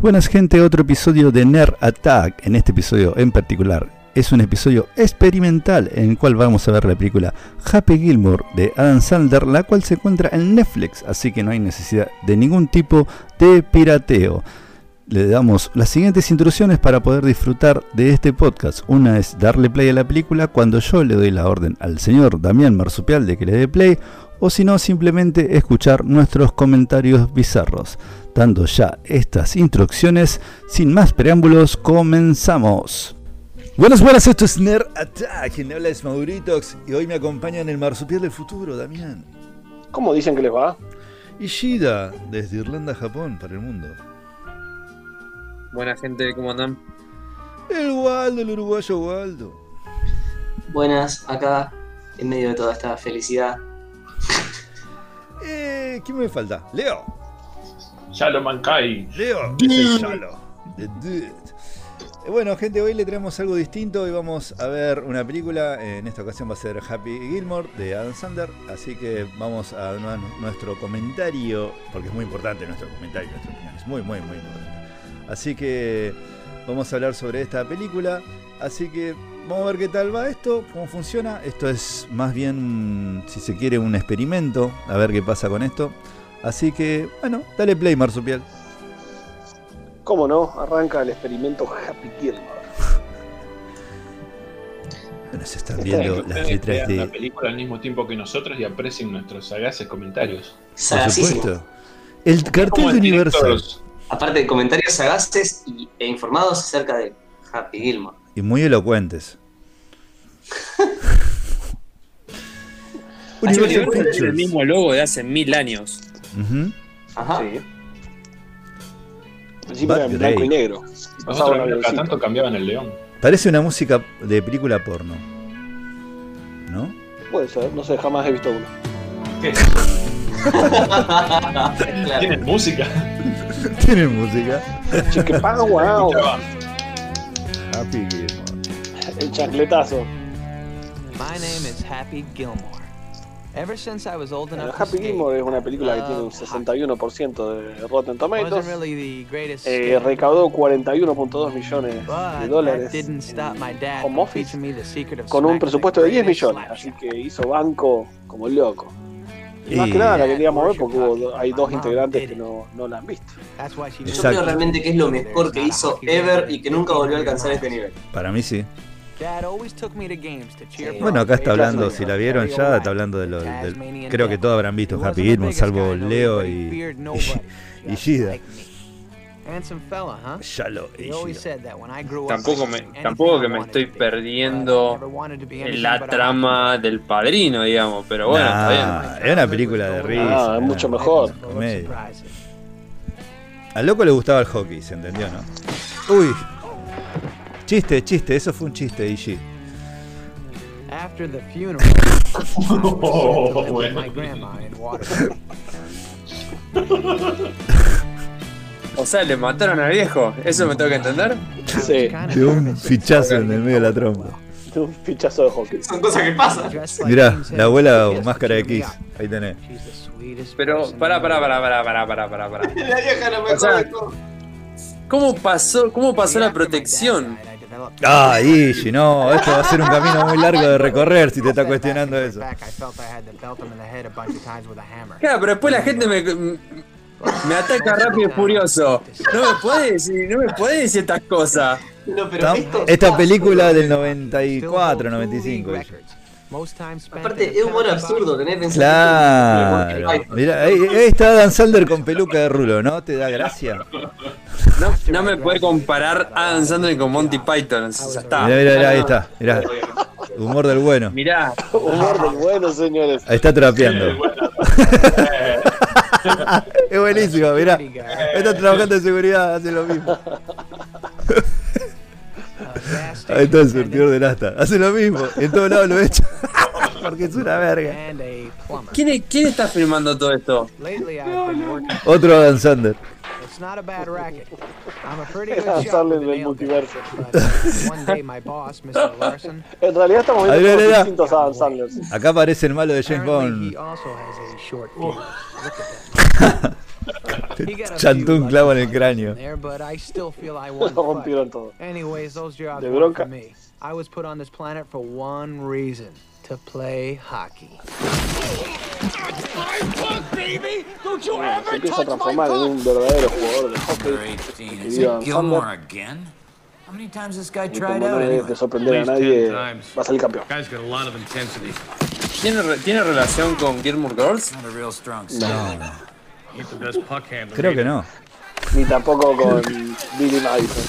Buenas gente, otro episodio de Nerd Attack. En este episodio en particular es un episodio experimental en el cual vamos a ver la película Happy Gilmore de Adam Sandler, la cual se encuentra en Netflix, así que no hay necesidad de ningún tipo de pirateo. Le damos las siguientes instrucciones para poder disfrutar de este podcast. Una es darle play a la película cuando yo le doy la orden al señor Damián Marsupial de que le dé play, o si no, simplemente escuchar nuestros comentarios bizarros. Dando ya estas instrucciones, sin más preámbulos, comenzamos. Buenas, buenas, esto es Nerd Attack, quien habla es Mauritox y hoy me acompaña en el Marsupial del futuro, Damián. ¿Cómo dicen que les va? Y Shida, desde Irlanda a Japón, para el mundo. Buena gente, ¿cómo andan? El Waldo, el uruguayo Waldo. Buenas, acá, en medio de toda esta felicidad. Eh, ¿quién me falta? Leo. Yalo Mankai. Leo, es el Yalo. The Dude. Bueno, gente, hoy le traemos algo distinto. Hoy vamos a ver una película. En esta ocasión va a ser Happy Gilmore de Adam Sandler. Así que vamos a dar nuestro comentario, porque es muy importante nuestro comentario, nuestra opinión. Es muy, muy, muy importante. Así que vamos a hablar sobre esta película. Así que vamos a ver qué tal va esto, cómo funciona. Esto es más bien, si se quiere, un experimento. A ver qué pasa con esto. Así que, bueno, dale play, Marsupial. ¿Cómo no? Arranca el experimento Happy Gilmore. Bueno, se están Está viendo las letras vean la de. película al mismo tiempo que nosotros y aprecien nuestros sagaces comentarios. Por supuesto. El cartel de Universal. Aparte de comentarios sagaces y, e informados acerca de Happy Gilmore. Y muy elocuentes. Que Universal el mismo logo de hace mil años. Ujú. Ajá. Sí. Principio era blanco y negro. Pasaba Nosotros un cada tanto cambiaban el león. Parece una música de película porno. ¿No? Puede ser, no sé, jamás he visto uno. ¿Qué? Claro. ¿Tienen música? Tiene música. Chique wow. Happy Gilmore. El chancletazo. My name is Happy Gilmore. Ever since I was old Bueno, enough to Happy Gilmore es una película que I tiene un loved 61% de Rotten Tomatoes. Wasn't really the greatest Eh, recaudó 41.2 millones de dólares that didn't stop my dad home from office teaching me the secret of con un presupuesto de 10 greatest millones. Así que hizo banco como loco. Y más que nada la queríamos ver porque hubo hay dos integrantes que no, no la han visto. Yo creo realmente que es lo mejor que hizo Ever y que nunca volvió a alcanzar este nivel. Para mí sí. Bueno, acá está hablando, si la vieron ya, está hablando de lo del. Creo que todos habrán visto Happy Gilmore, salvo Leo y. y- y Gida. Tampoco me, tampoco que me estoy perdiendo en la trama del padrino, digamos. Pero bueno, Nah, está es una película de risa. Ah, es mucho mejor. Comedia. Al loco le gustaba el hockey, ¿se entendió, no? Uy. Chiste, chiste, eso fue un chiste, IG. After the funeral, Oh, bueno. my grandma in Waterford. O sea, le mataron al viejo. ¿Eso me tengo que entender? Sí. De un fichazo en el medio de la trompa. De un fichazo de hockey. Son cosas que pasan. Mirá, la abuela o máscara de Kiss. Ahí tenés. Pero, pará, pará, pará, pará, pará, pará, pará. pará. la vieja no me o sea, ¿Cómo pasó, cómo pasó la protección? Ah, Ishi, no, esto va a ser un camino muy largo de recorrer si te está cuestionando eso. Claro, pero después la gente me, me ataca rápido y furioso. No me puede decir, no me puede decir estas cosas. No, pero esto Esta película del 94, 95. ella. Aparte, es humor absurdo, tenés pensar Claro. Mirá, ahí, ahí está Dan Sander con peluca de rulo, ¿no? ¿Te da gracia? No, no me puede comparar a Adam Sandler con Monty Python. Ya está. Mirá, mirá, mirá, ahí está. Mirá. Humor del bueno. Mirá, Humor del bueno, señores. Ahí está trapeando. es buenísimo, mirá. Están trabajando en seguridad, hacen lo mismo. Ahí está el surtidor de lasta. Hace lo mismo. En todos lados lo he hecho. Porque es una verga. ¿Quién, ¿Quién, está filmando todo esto? Otro Adam Sander. del multiverso. en realidad estamos viendo distintos Adam Sanders. Acá aparece el malo de James Bond. Chantó un clavo en el cráneo. Lo rompieron todo. Anyways, those jobs De bronca. for me. I was put on this planet for one reason. To play hockey. Bueno, se empieza a transformar en un verdadero jugador de hockey. Number 18. Is Querido it Gilmore Sander, again? How many times this guy y tried como no out debe anyway? de sorprender a nadie, va a salir campeón. Guy's got a lot of intensity. ¿Tiene, re- ¿Tiene relación con Gilmore Girls? Not a real strong suit. Creo que no. Ni tampoco con Billy Madison.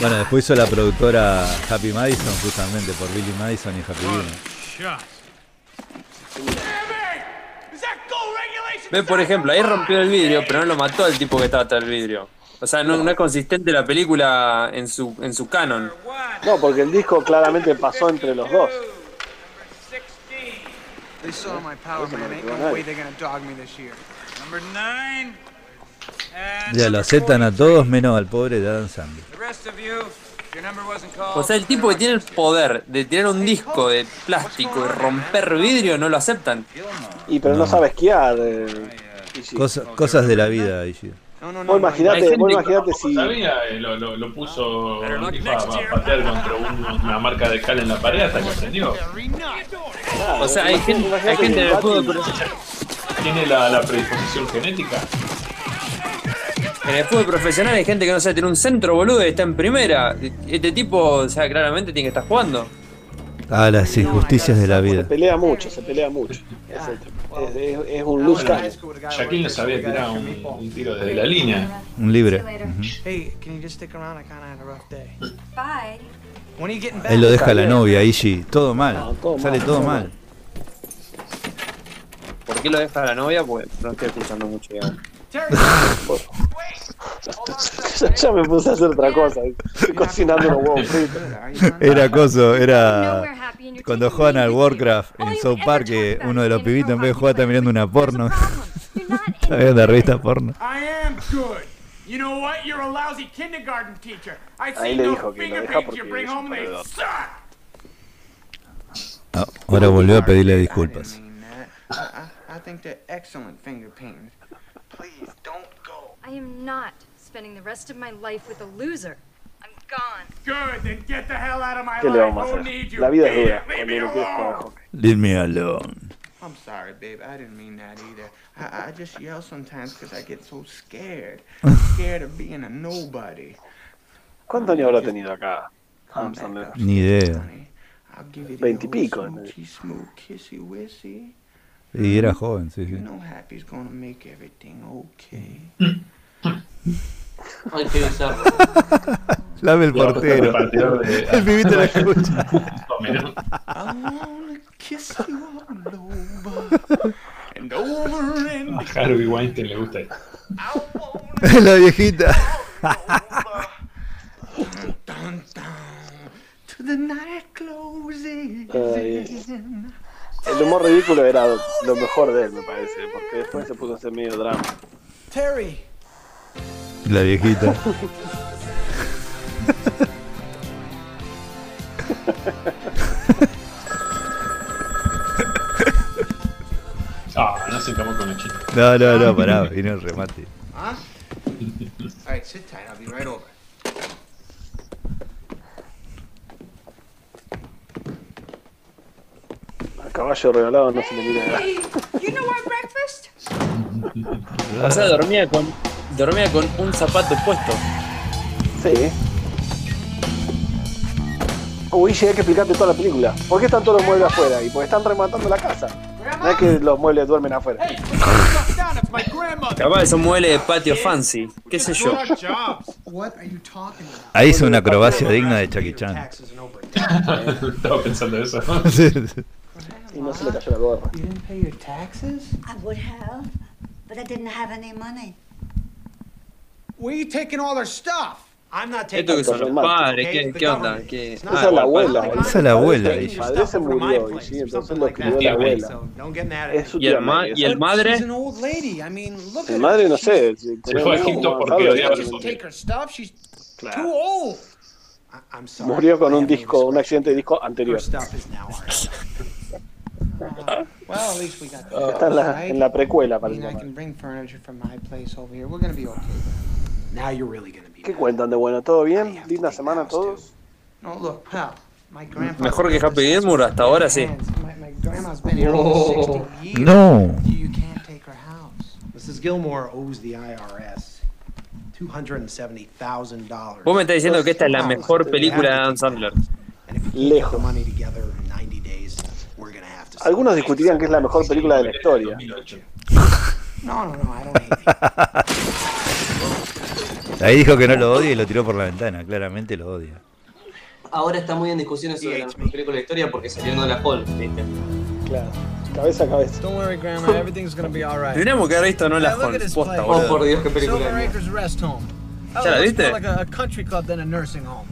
Bueno, después hizo la productora Happy Madison, justamente por Billy Madison y Happy. Shot. Ve, por ejemplo, ahí rompió el vidrio, pero no lo mató el tipo que estaba atrás del vidrio. O sea, no, no es consistente la película en su, en su canon. No, porque el disco claramente pasó entre los dos. They saw my power, man. Ain't no no way they're gonna dog me this year. Number nine. Ya lo aceptan a todos menos al pobre de Adam Sandler. the rest of you, your number wasn't called. O sea, el tipo que tiene el poder de tirar un disco de plástico y romper vidrio no lo aceptan. Y pero no, sabe esquiar. eh, sí. Cosa- cosas de la vida, Ishi. No, no, no. gente- imaginate si. Sabía, eh, lo, lo, lo puso FIFA a patear contra un- una marca de cal en la pared hasta que aprendió. O sea, hay gente, hay gente en el fútbol, pero- Tiene la, la predisposición genética. en el fútbol profesional hay gente que no sabe tiene un centro, boludo, y está en primera. Este tipo, o sea, claramente tiene que estar jugando. Ah, las injusticias de la Se vida. pelea mucho, se pelea mucho. Es, el- es- es- es un luz a this, sabía we got tirar after un, tiro desde la línea. Un libre. Hey, can you just stick around? I kinda had a rough day. Bye. When are you getting back? Ahí lo deja la novia, Ishi. Todo mal. No, todo Sale mal, todo todo mal. ¿Por qué lo deja la novia? Pues no estoy escuchando mucho, ya, ya me puse a hacer otra cosa. Estoy cocinando unos huevos fritos. Era coso, era. Cuando juegan al Warcraft en South Park, about uno de los pibitos en vez de jugar está mirando una porno. Está viendo la revista porno. I am good. You know what? You're a lousy kindergarten teacher. I Ahí see le no dijo que lo finger deja porque you bring es un home and they perdedor. suck. Ah, ahora volvió a pedirle disculpas. I think they're excellent finger painters. Please don't. I am not spending the rest of my life with a loser. I'm gone. Good, then get the hell out of my ¿Qué le life. vamos a hacer? La vida es dura cuando hockey. Leave me alone. I'm sorry, babe. I didn't mean that either. I, I just yell sometimes because I get so scared. I'm scared of being a nobody. ¿Cuántos años habrá tenido acá? Up, Ni idea. Veintipico. Y era joven, sí, sí. Ay, qué bizarro. Lave el portero. Partidor de- El pibito lo escucha. A Harvey Weinstein le gusta esto. La viejita. dun dun to the night closes. Ay, El humor ridículo era lo mejor de él, me parece, porque después se puso a hacer medio drama. Terry, La viejita. Ah, no se encamó con la chica. No, no, no, pará, vino el remate. huh? All right, sit tight. I'll be right over. Al caballo regalado no se le mira nada. You know our breakfast? O sea, dormía con, dormía con un zapato puesto. Sí. Uy, hay que explicarte toda la película. ¿Por qué están todos los muebles afuera? Y porque están rematando la casa. No es que los muebles duermen afuera. Capaz son muebles de patio fancy, qué sé yo. Ahí hizo una acrobacia digna de Chucky Chan. Estaba pensando eso. Y no se le cayó la gorra. Where are you taking all their stuff? I'm not taking Esto que son los padres, ¿qué, qué onda? ¿Qué? Esa es la abuela. Esa es la abuela, El ella. padre se murió y sí, entonces lo crió la abuela. So don't get mad at Es su ¿Y el, ma- y el madre? She's an old lady. I mean, look El madre no sé. Se fue a Egipto porque odiaba ya los no sé. Take her stuff. She's Claro. too old. I- I'm sorry. Murió con un disco, un accidente de disco anterior. Está en la, en la precuela, parece. Now you're really gonna be. ¿Qué cuentan de bueno? ¿Todo bien? ¿Linda semana todos? No, look, pal. My grandpa. Mejor que Happy Gilmore hasta ahora sí. My, my grandma's been here No. for 60 years. No. You can't take her house. Mrs. Gilmore owes the IRS $270,000. Vos me estás diciendo que esta es la mejor película de Adam Sandler. Lejos. money together in 90 days, we're gonna have to. Algunos discutirían que es la mejor película de la historia. No, no, no, I don't hate Ahí dijo que no lo odia y lo tiró por la ventana. Claramente lo odia. Ahora está muy en discusiones sobre la mejor película de la historia porque salió Nola Hall, ¿viste? Claro. Cabeza a cabeza. Don't worry, Grandma. Everything's gonna be all right. Tendríamos que haber visto No la Posta, boludo. Oh, por Dios, qué película. Rest Home. ¿Ya Oh, la it looks viste? like a, a country club than a nursing home.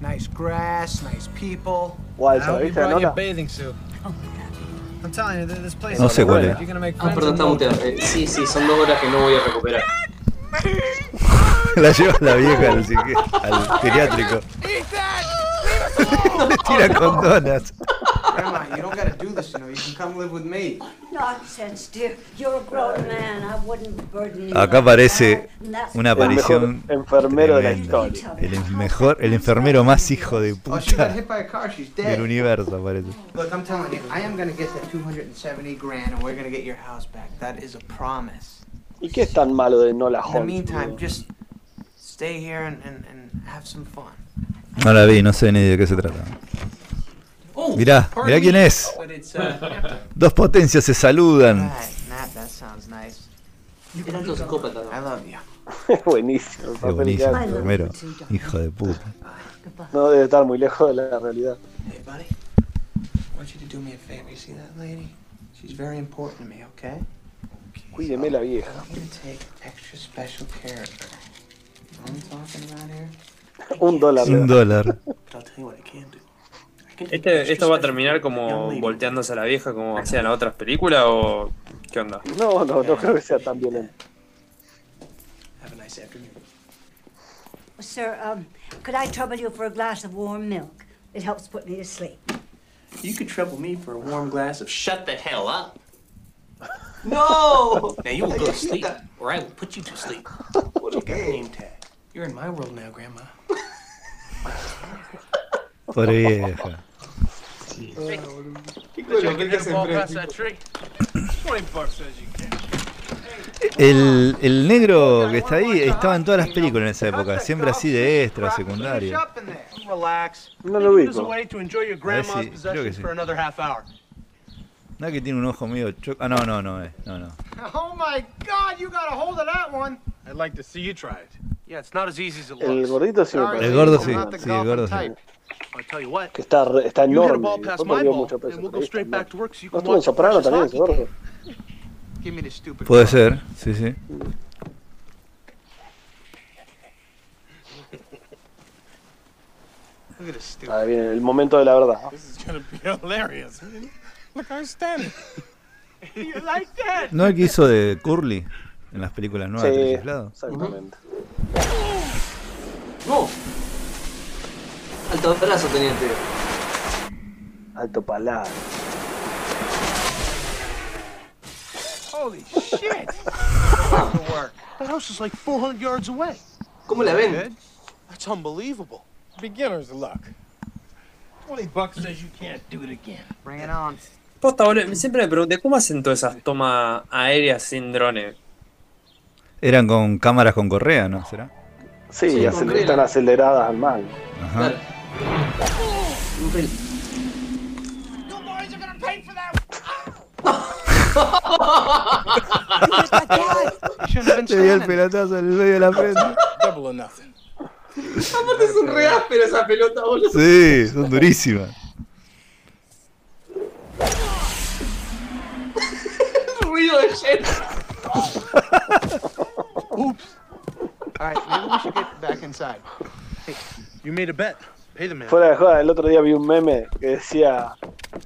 Nice grass, nice people. Guay, I ¿se la viste, bathing suit. I'm telling you, th- this place No is sé cuál es. Ah, perdón, está no muteado. Eh, sí, sí, son dos horas que no voy a recuperar. La lleva la vieja al, al geriátrico. Le tira con donas. Grandma, you don't gotta do this, you know. You can come live with me. Nonsense, dear. You're a grown man. I wouldn't burden you. Acá aparece una El mejor aparición enfermero de la historia. El mejor, el enfermero más hijo de Oh, she got puta hit by a car. She's del dead. universo aparece. Look, I'm telling you, I am gonna get that 270 grand, and we're gonna get your house back. That is a promise. ¿Y qué es tan malo de Nola Holmes? No la vi, no sé ni de qué se trata. Oh, Mirá, mirá quién es. It's, uh, Dos potencias se saludan. buenísimo. Qué buenísimo, enfermero. Hijo de puta. No debe estar muy lejos de la realidad. Hey, buddy, I want you to do me a favor. You see that lady? She's very important to me, okay? Cuídeme la vieja. I want you to take extra special care of her. You know what I'm talking about here? Un dólar. Un dólar. But I'll tell you what I can do. I can take Este, ¿Esto va a terminar como volteándose a la vieja como hacían las otras películas o qué onda? No, no, no creo que sea tan violento. Have a nice afternoon. Sir, um, could I trouble you for a glass of warm milk? It helps put me to sleep. You could trouble me for a warm glass of shut the hell up. ¡No! Now you will go to sleep, or I will put you to sleep. Got a name tag. You're in my world now, Grandma. Pobre vieja. El, el negro que está ahí estaba en todas las películas en esa época, siempre así de extra, secundario. Relax. No lo There's a ubico. way to enjoy your A ver grandma's si- creo que sí. No que tiene un ojo medio cho- Ah, no, no, no, eh, no, no. Oh my God, you got a hold of that one. I'd like to see you try it. Yeah, it's not as easy as it El looks. gordito sí me parece. El gordo sí, sí, el gordo sí. type. I'll tell you what. Que está, re- está enorme. después ball, mucho peso. we'll go straight está back to work so you ¿No can estuvo en watch the Soprano también ese hockey gordo? game. Give me the stupid. Puede ser, sí, sí. Look at this stupid. Ahí viene el momento de la verdad. This is gonna be hilarious. Look, I'm standing. you like that? ¿No el que hizo de Curly en las películas nuevas de Sí, Chiflados? exactamente. ¡No! Alto el tío. Alto palado. Holy shit! the house is like 400 yards away. ¿Cómo la ven? That's unbelievable. Beginner's luck. 20 bucks says you can't do it again. Bring it on. Posta, boludo, siempre me pregunté, ¿cómo hacen todas esas tomas aéreas sin drones? Eran con cámaras con correa, ¿no? ¿Será? Sí, Sí, acel- con están aceleradas al mango. Ajá. Te dio el pelotazo en el medio de la frente. Aparte es un re áspero esa pelota, boludo. Sí, son durísimas. Ruido de jet. Oops. All right, maybe we should get back inside. Hey, you made a bet. Pay the man. Fuera de joda, el otro día vi un meme que decía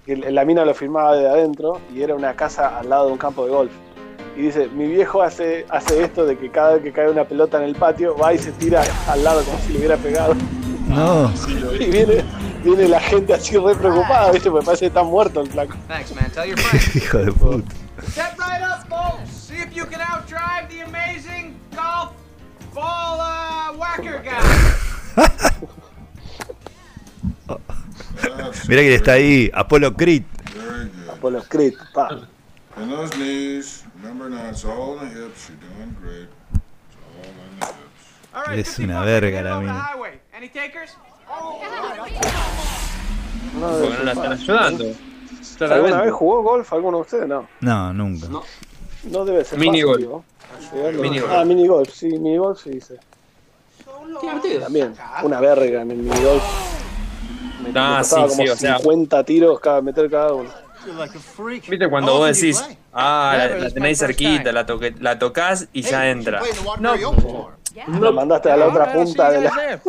que la mina lo filmaba de adentro y era una casa al lado de un campo de golf. Y dice, mi viejo hace, hace esto de que cada vez que cae una pelota en el patio va y se tira al lado como si le hubiera pegado. No. Y viene, viene la gente así re preocupada, ¿viste? Porque parece que está muerto el flaco. Thanks, man. Tell your friends. Hijo de puta. Step right up, folks. See if you can outdrive the amazing golf ball uh, whacker guy. Mirá que está ahí, Apolo Creed. Apolo Creed, pa. And those knees. Remember now, it's all in the hips. You're doing great. It's all in the hips. All right, Es 50 una verga la mina. highway. Any takers? No, Porque no la están ayudando. ¿Alguna vez jugó golf alguno de ustedes? No. No, nunca. No debe ser Mini fácil, golf. Mini. Ah, mini golf, sí, mini golf sí dice. También, una verga en el mini golf. Me, me Ah, costaba sí, como sí, o sea. 50 tiros cada meter cada uno. Viste cuando vos decís, ah, la, la tenéis cerquita, la, toque, la tocas y ya entra. No, Lo mandaste a la otra punta de la.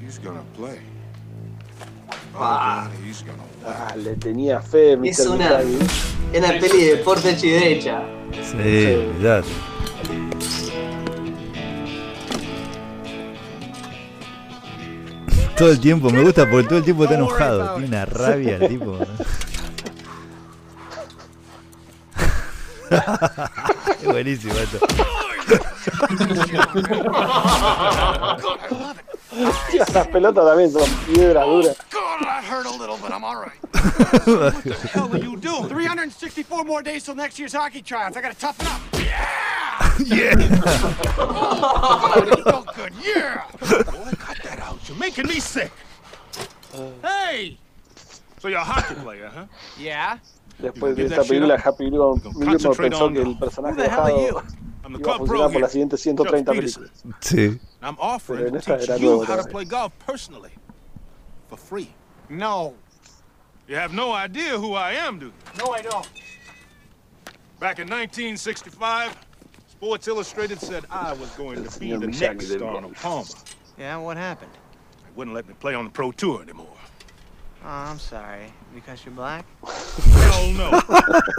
He's gonna play. Ah. He's gonna Ah, le tenía fe, Es Mr. una, Miyagi. una peli de y derecha. Sí, olvidate. Todo el tiempo, me gusta porque todo el tiempo está enojado. Tiene una rabia el tipo. Es buenísimo esto. Las pelotas también son piedras duras. Oh, God, that hurt a little, but I'm all right. What the hell were you doing? 364 more days till next year's hockey tryouts. I gotta toughen up. Yeah! Yeah! oh, you felt good. Yeah! Boy, cut that out. You're making me sick. Hey! So you're a hockey player, huh? Yeah? Después de esta película, Happy Gilmore Gilmore pensó que el personaje dejado I'm the iba a club funcionar pro por las siguientes 130 películas. Sí. I'm Pero offering en esta teach era you nuevo how to play golf personally. For free. No. You have no idea who I am, do you? No, I don't. Back in 1965, Sports Illustrated said I was going to be the next del Arnold. Palmer. Yeah, what happened? They wouldn't let me play on the pro tour anymore. Oh, I'm sorry. Because you're black? Hell no.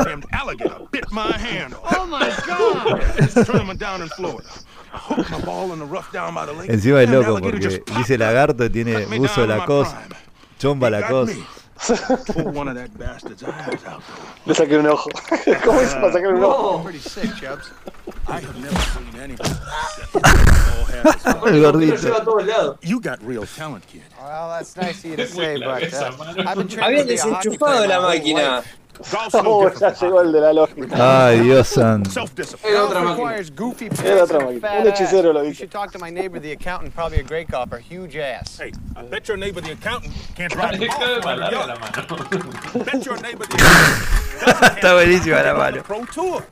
Damned alligator bit my hand off. Oh my god! This tournament down in Florida. I hooked my ball in the rough down by the lake. Encima es Damn loco porque dice lagarto, tiene in my Lacoste, prime. chomba Got Lacoste. Me. Pulled one of that bastard's eyes out. Le saqué un ojo. ¿Cómo hizo para sacar un ojo? Pretty sick, Chubbs. I have never seen anybody El gordito. Lleva a todos lados. You got real talent, kid. Well, that's nice of you to say, but uh. I've been training Habían to be a hockey desenchufado player la my whole máquina. life. Golf's no Oh, ya llegó el de la lógica. Ay, Dios santo. self-discipline. Era otra máquina. requires goofy Era otra máquina. fat Un hechicero lo ass. You dice. should talk to my neighbor, the accountant, probably a great golfer, huge ass. Hey, I bet your neighbor the accountant can't drive the Deja de ball from mandar under la yard. mano. Bet your neighbor the accountant Está buenísima la mano. pro tour.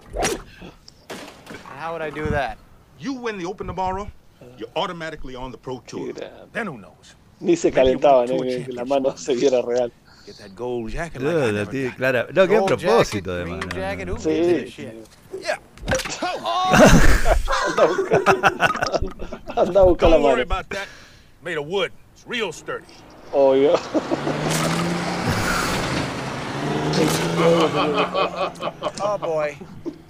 How would I do that? You win the Open tomorrow, you're automatically on the pro tour. Then who knows? Ni se calentaban, eh, la mano se viera real. Get that gold jacket like No, la never tiene got. clara. No, que a Gold propósito jacket, además. green no, jacket, no. who gives a Sí. shit? Yeah. Anda a buscar, anda a buscar la Don't worry about that. Made of wood. It's real sturdy. Obvio. Oh boy.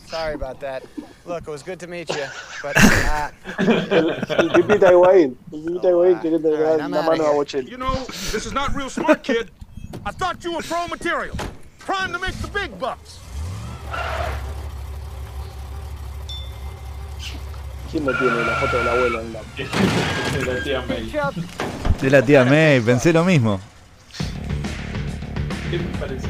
Sorry about that. Look, it was good to meet you, but uh, El, el pipita de Higuaín. El pipita de Higuaín queriendo All right, dar I'm la outta mano a here. You know, this is not real smart, kid. I thought you were pro material. Trying to make the big bucks. ¿Quién no tiene la foto de la abuela en la La tía May. De la tía May, pensé lo mismo. ¿Qué te pareció?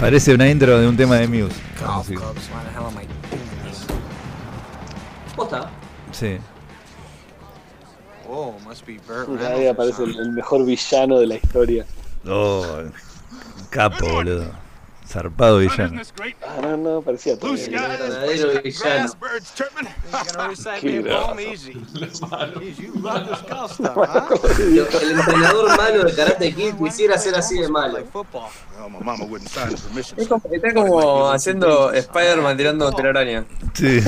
Parece una intro de un tema de Muse. golf Sí. Oh, must be Burt Ahí aparece el, el mejor villano de la historia. Oh, capo, boludo. Zarpado villano. Ah, no, no, parecía todo. Skies, Verdadero villano. Qué El entrenador malo de Karate Kid quisiera ser así de malo. Es como- está como haciendo Spider-Man tirando telaraña. Sí.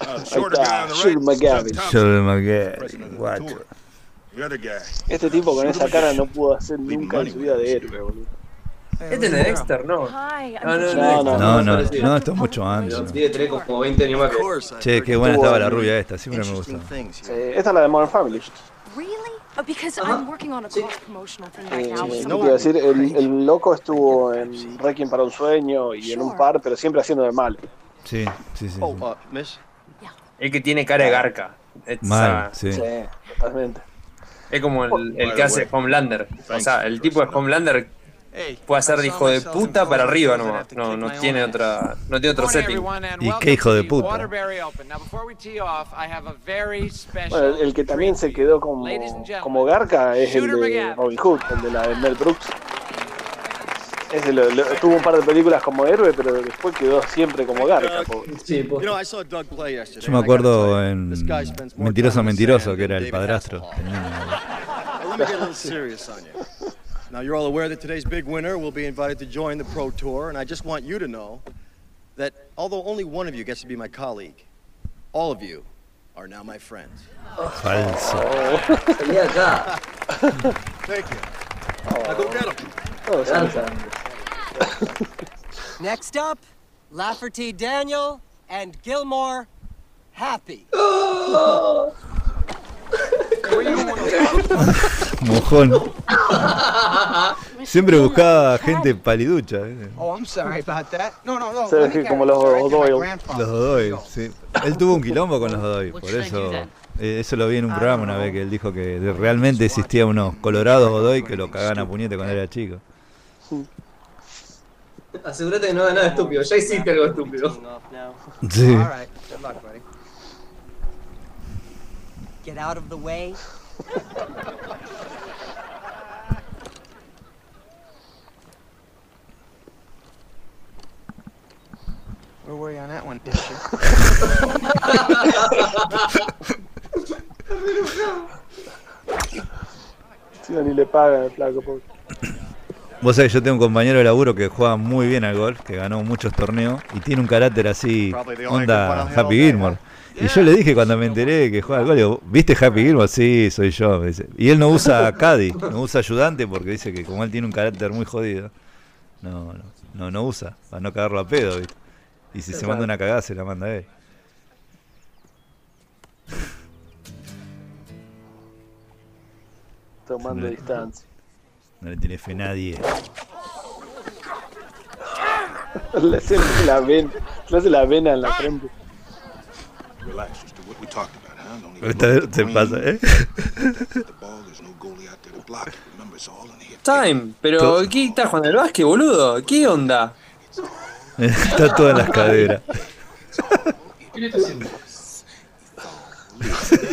Uh, Ahí shorter guy está, on the Shug right. McGavin. Guacho. The other guy. Este tipo con esa cara no pudo hacer nunca en su vida de héroe, boludo. Este no es Dexter, no. No, no, No, no. No, no, no, esto es mucho antes. Debe tener como 20 años más que. Che, qué buena estaba la rubia esta, siempre me gusta. Sí, esta es la de Modern Family. Really? Oh, because I'm working on a promotional thing right Eh, now. ¿qué with te some- iba a decir? El, el loco estuvo en Requiem para un sueño y en un par, pero siempre haciendo de mal. Sí, sí, sí. Oh, sí. uh, miss? Es que tiene cara de garca. Es, Mal, o sea, sí. Sí, totalmente. es como el, el que hace Homelander. O sea, el tipo de Homelander puede hacer de hijo de puta para arriba nomás. No, no tiene otra, no tiene otro setting. Y qué hijo de puta. Bueno, el, el que también se quedó como, como garca es el de Robin Hood, el de la de Mel Brooks. Ese lo- lo- tuvo un par de películas como héroe, pero después quedó siempre como garca. pobre. You know, I saw Doug play yesterday. Yo me acuerdo en this guy spends more Mentiroso Mentiroso, que era el padrastro. Hasselhoff. Well, let me get a little serious on you. Now, you're all aware that today's big winner will be invited to join the Pro Tour, and I just want you to know that although only one of you gets to be my colleague, all of you are now my friends. Falso. Salí acá. Thank you. Now go get 'em. Garza. Next up, Lafferty Daniel and Gilmore Happy. Mojón. Siempre buscaba gente paliducha. ¿eh? Oh, I'm sorry about that. No, no, no. Get como los O'Doyle. Los Godoy, sí. Él tuvo un quilombo con los Godoy, por eso. eh, eso lo vi en un programa una vez que él dijo que realmente existía unos colorados Godoy que lo cagaban a puñete cuando era chico. Asegúrate que no haga nada estúpido. Ya hiciste algo estúpido. Sí. Get out of the way. Where were you on that one, Sí, ni le pagan el flaco. Vos sabés, yo tengo un compañero de laburo que juega muy bien al golf, que ganó muchos torneos y tiene un carácter así, onda Happy Gilmore. Y yo le dije cuando me enteré que juega al golf, digo, ¿viste Happy Gilmore? Sí, soy yo. me dice. Y él no usa caddy, no usa ayudante porque dice que como él tiene un carácter muy jodido, no, no, no, no usa, para no cagarlo a pedo, ¿viste? Y si se manda una cagada, se la manda a él. Tomando distancia. No le tiene fe a nadie. Le hace la vena, le hace la vena en la frente. Esta vez se pasa, ¿eh? Time, pero ¿qué estás jugando al básquet, boludo? ¿Qué onda? Está todas las caderas. ¿Qué le está haciendo?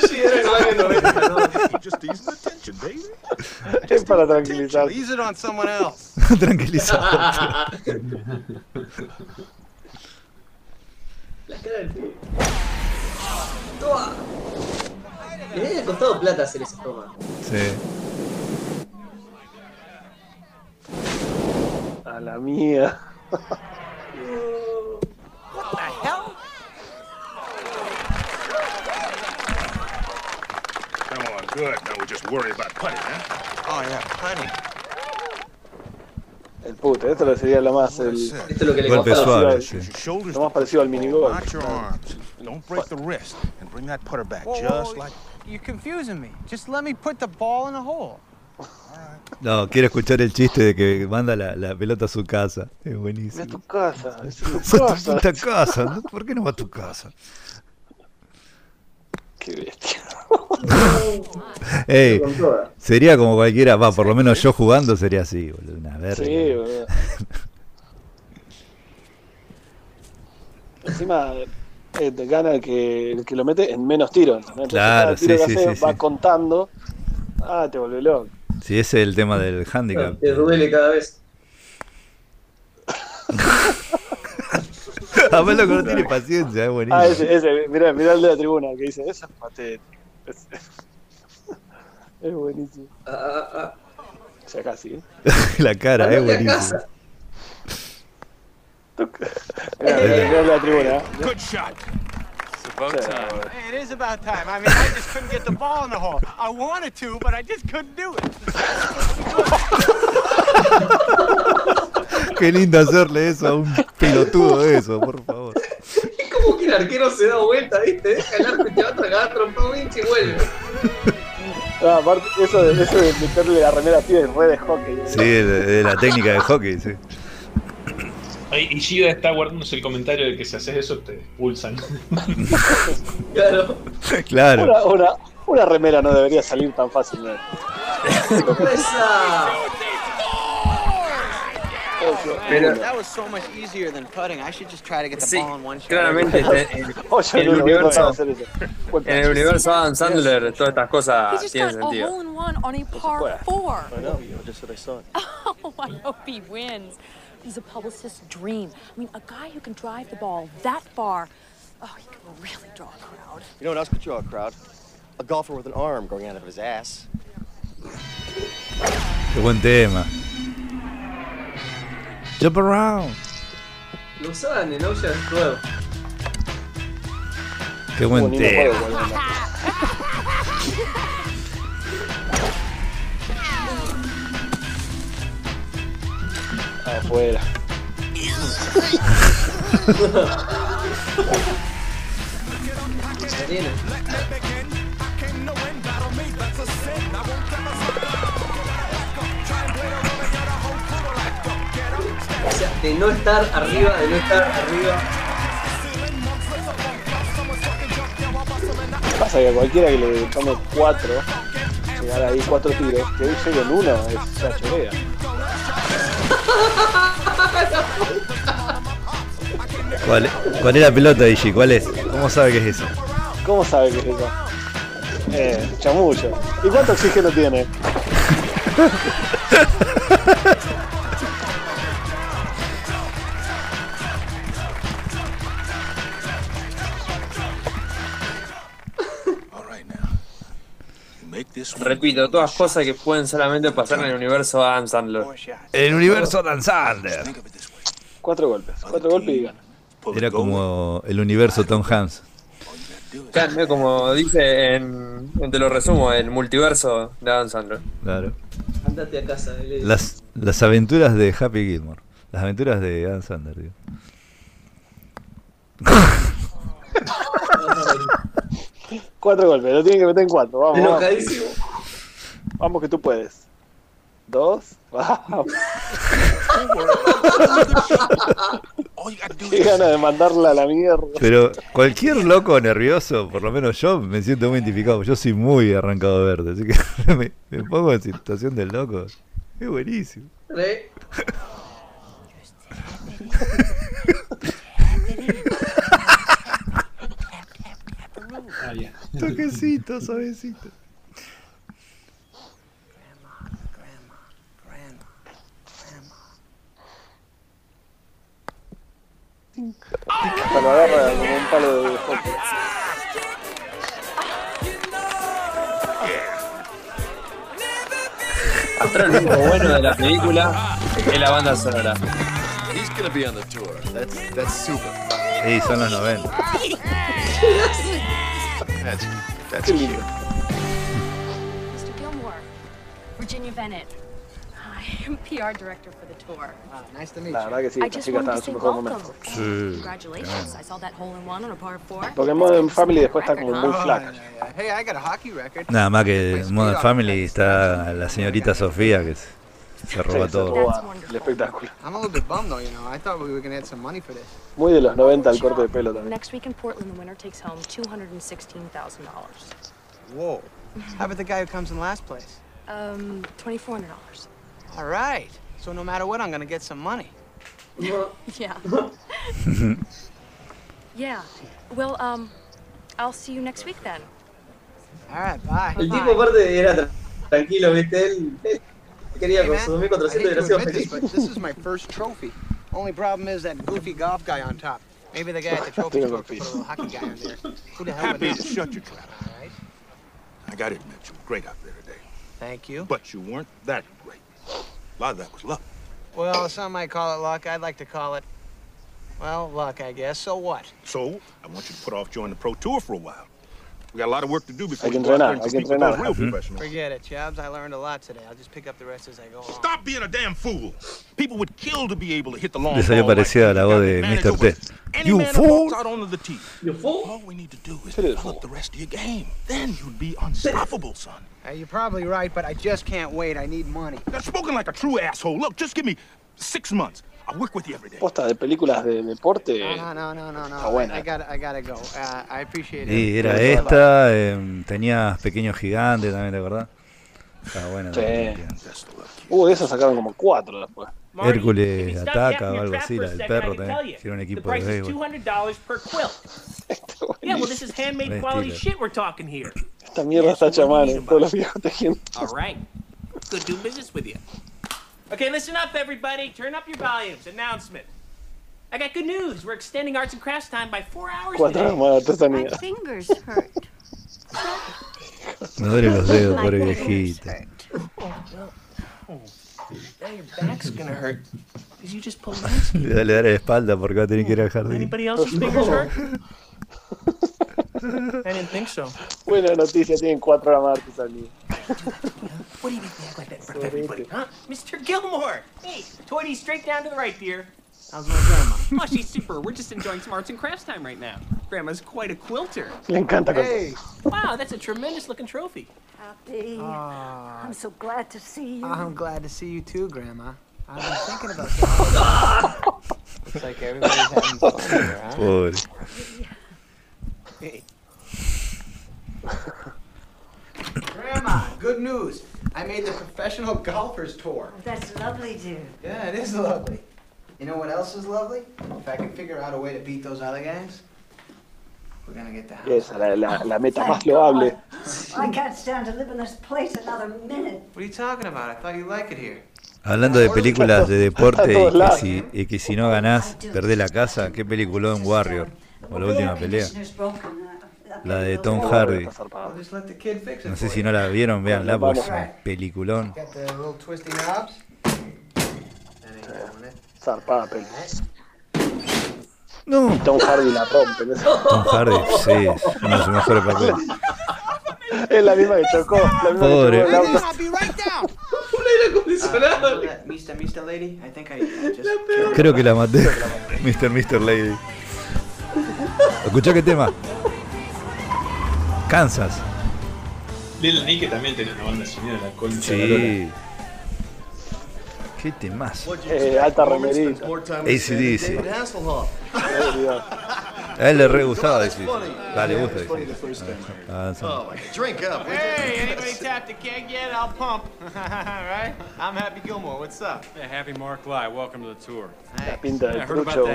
Sí, era el baño 90, ¿no? Just easing the tension, baby. Es para tranquilizar. Ease it on someone else. Tranquilizado. La cara del pibe. Toma. Le costado plata hacer esa toma. Sí. A la mía. What the hell? Come on, good. Now we just worry about putting, huh? Oh, yeah. El puto, esto lo sería lo más. El, Esto es lo que le Golpe costaba. suave, al- sí. Shoulders lo más parecido al minigol. Watch your arms. Don't break the wrist. And bring that putter back Whoa, whoa, just whoa, like. You're confusing me. Just let me put the ball in the hole. No, quiero escuchar el chiste de que manda la, la pelota a su casa. Es buenísimo. tu casa, es tu casa. puta casa. ¿no? ¿Por qué no va a tu casa? Qué bestia. Ey, sería como cualquiera, va, por lo menos yo jugando sería así, boludo, una verga. Sí, boludo. Encima eh, te gana el que, el que lo mete en menos tiros. Entonces, Claro, cada tiro sí, que sí, hace sí, va sí. contando. Ah, te volvió loco. Sí, ese es el tema del handicap. Te duele cada vez. A ver, loco, no tiene paciencia, es buenísimo. Ah, ese, ese, mirá, mirá el de la tribuna que dice, eso es patético. Es, es buenísimo. Ah, ah, ah. O sea, casi, ¿eh? La cara, es buenísimo. Mirá, mirá, la tribuna. ¿eh? Good shot. Sí, Hey, it is about time. I mean, I just couldn't get the ball in the hole. I wanted to, but I just couldn't do it. Qué lindo hacerle eso a un pelotudo de eso, por favor. Es como que el arquero se da vuelta, ¿viste? Deja el arco y te va a tragar trompa winch y vuelve. Ah, aparte, eso de, eso de meterle la remera así de red de hockey. Sí, de, de la técnica de hockey, sí. Y Shida está guardándose el comentario de que si haces eso te expulsan. Claro. Claro. Una, una, una remera no debería salir tan fácilmente. ¡Esa! Pero- that was so much easier than putting. I should just try to get the Sí, ball in one shot. claramente este- oh, el, Oye, el no, universo, hacer en el universo Adam Sandler todas estas He cosas just tienen got a sentido. hole in one on a par four. I know, you know, just what I saw. Oh, I hope he wins. He's a publicist's dream. I mean, a guy who can drive the ball that far. Oh, he can really draw a crowd. You know what else could draw a crowd? A golfer with an arm growing out of his ass. Qué buen tema. Jump around. Lo usaban en Ocean 12. Qué buen Ni me tema. acuerdo cuál era. Afuera. De no estar arriba, de no estar arriba. Pasa que a cualquiera que le tome cuatro, llegar ahí cuatro tiros, que hoy lleguen uno, es ya chorea. ¿Cuál, ¿Cuál es la pelota, DJ? ¿Cuál es? ¿Cómo sabe que es eso? ¿Cómo sabe que es eso? Eh, chamullo. ¿Y cuánto oxígeno tiene? Repito, todas cosas que pueden solamente pasar en el universo Adam Sandler. El universo Dan Sandler. Cuatro golpes. Cuatro golpes y gana. Era como el universo Tom Hanks. Como dice en, en Te lo resumo, el multiverso de Adam Sandler. Claro. Andate a casa. dice. Las, las aventuras de Happy Gilmore. Las aventuras de Adam Sandler, digo. Cuatro golpes, lo tienen que meter en cuatro. Vamos. vamos. Enojadísimo. Vamos que tú puedes. Dos. Vamos. Qué ganas de mandarla a la mierda. Pero cualquier loco nervioso, por lo menos yo me siento muy identificado. Yo soy muy arrancado verde, así que me, me pongo en situación del loco. Es buenísimo. Ya. Toquecito, suavecito. Hasta lo agarra como un palo de hockey. Hasta lo único bueno de la película es la banda sonora. He's gonna be on the tour. That's that's super. Sí, son los 90. That's that's Qué lindo. Mr. Gilmore, Virginia Bennett. I am PR director for the tour. nice to meet La verdad que sí, I esta just chica wanted está to en su say mejor welcome. momento. Sí. Congratulations. I saw that hole in one on a par four. Porque Modern Family después está como muy flaca. Hey, I got a hockey record. Nada más que en Modern Family está la señorita Sofía que se, se roba Sí, se todo. roba el espectáculo. I'm a little bit bummed though, you know. I thought we were gonna add some money for this. Muy de los 90 el corte de pelo también. Next week in Portland, the winner takes home $216,000. Whoa. How about the guy who comes in last place? Um, $2,400. All right. So no matter what, I'm gonna get some money. Yeah. yeah. Well, um, I'll see you next week then. All right, bye. El tipo aparte era tranquilo, viste, él él quería Hey, man, consumir I 400 hate y to this, feliz. this is my first trophy. Only problem is that goofy golf guy on top. Maybe the guy at the trophy store could put a little hockey guy on there. Who the hell would Happy know? to shut your trap. All right. I gotta admit, you were great out there today. Thank you. But you weren't that great. A lot of that was luck. Well, some might call it luck. I'd like to call it, well, luck, I guess. So what? So, I want you to put off joining the pro tour for a while. We got a lot of work to do before Hay que we go out there entrenar, and hay que compete with those real mm-hmm. professionals. Forget it, Chubbs. I learned a lot today. I'll just pick up the rest as I go along. Stop being a damn fool. People would kill to be able to hit the long Le salió ball like parecida la voz de Mr. T. any You man that fool! out onto the tee. You fool? All we need to do is flip the rest of your game. Then you'd be unstoppable, son. Uh, you're probably right, but I just can't wait. I need money. Spoken like a true asshole. Look, just give me six months. I'll work with you every day. Posta de películas de deporte. No, no, no, no, no. Está buena. I, I gotta, I gotta go. Uh, I appreciate it. Y era esta, em, tenías Pequeño Gigante también, ¿te acordás? Estaba buena. Sí. Uh, de esas sacaron como cuatro después. Hércules ataca o algo así, la del perro también. Hicieron un The equipo de price béisbol. $200 per quilt. yeah, well, this is handmade Buen quality shit we're talking here. Esta mierda está hecha a mano, todos los viejos tejiendo. All right. Good doing business with you. Okay, listen up, everybody. Turn up your volumes. Announcement. I got good news. We're extending arts and crafts time by four hours Cuatro today. horas más de artesanía. Fingers hurt. Me duelen los dedos, pobre viejito. Now your back's gonna hurt. Because you just pulled Linsky. Le le daré la espalda porque va a tener que ir al jardín. Anybody else's fingers hurt? I didn't think so. Buena noticia, tienen cuatro horas más artesanía. What do you make me act like that in front of everybody, huh? Mr. Gilmore! Hey, Toity, straight down to the right, dear. How's my grandma? oh, she's super. We're just enjoying some arts and crafts time right now. Grandma's quite a quilter. Le encanta Hey, Wow, that's a tremendous looking trophy. Happy. I'm so glad to see you. I'm glad to see you too, Grandma. I've been thinking about that. Looks like everybody's having fun here, huh? Pobre. Hey. Grandma, good news. I made the professional golfers tour. Oh, that's lovely, dude. Yeah, it is lovely. You know what else is lovely? If I can figure out a way to beat those other gangs, we're gonna get the house. Esa, la, la, la meta más loable. I can't stand to live in this place another minute. What are you talking about? I thought you liked it here. Hablando de películas de deporte y que, si, y que si no ganás, perdés la casa, qué peliculón Warrior. O la última pelea. Broken. Uh, La de Tom Hardy. No sé si no la vieron, véanla porque es un peliculón. Zarpada peli. No. Tom Hardy la rompe. ¿no? Tom Hardy, sí, es uno de sus mejores papeles. Es la misma que chocó. La misma Pobre. que chocó el auto. Un aire acondicionado. Mista Mista lady, I think I just. Creo que la maté. Mr. Mr. Lady. Escuchá qué tema. Kansas. Lil Nicky también tenía una banda sonora en la concha de la. Sí. Qué temazo. Eh, alta remerita. ACDC. A él le re gustaba decir. Dale, gusta It's funny decir. Ah, sí. Oh. Drink up. Hey, anybody tapped the keg yet? I'll pump. right? I'm Happy Gilmore. What's up? Yeah, happy Mark Lai. Welcome to the tour. La pinta de trucho.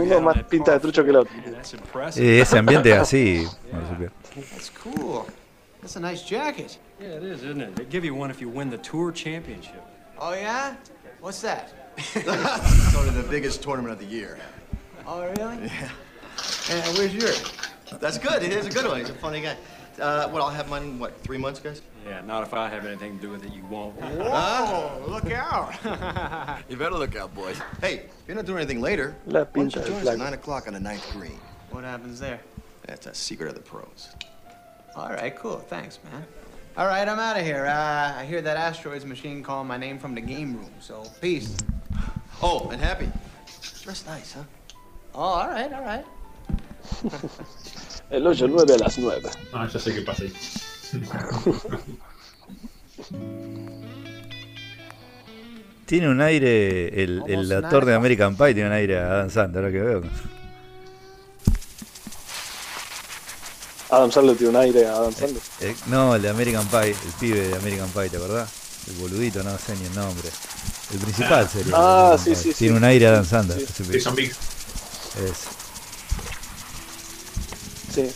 Uno más pinta de trucho que el otro. Man, that's impressive. Eh, ese ambiente es así. That's cool. That's a nice jacket. Yeah, it is, isn't it? They give you one if you win the tour championship. Oh, yeah? What's that? sort of the biggest tournament of the year. Oh, really? Yeah. And where's yours? That's good. It is a good one. He's a funny guy. Uh, well, I'll have mine in, what, three months, guys? Yeah, not if I have anything to do with it, you won't. Whoa, look out. You better look out, boys. Hey, if you're not doing anything later, La why don't you join us at 9 o'clock on the ninth green? what happens there? That's a secret of the pros. All right, cool. Thanks, man. All right, I'm out of here. Uh, I hear that asteroids machine calling my name from the game room, so peace. Oh, and Happy. Dress nice, huh? Oh, all right, all right. El hoyo 9 a las 9. Ah, ya sé qué pasa ahí. Tiene un aire, el, el actor de American Pie tiene un aire a Adam Sandler, ahora que veo. Adam Sandler tiene un aire a Adam Sandler. Eh, no, el de American Pie, el pibe de American Pie, ¿te acordás? El boludito, no sé ni el nombre. El principal sería. Ah, sí, sí, sí. Tiene un aire a Adam Sandler. Sí. ese pibe. Jason Biggs. Sí.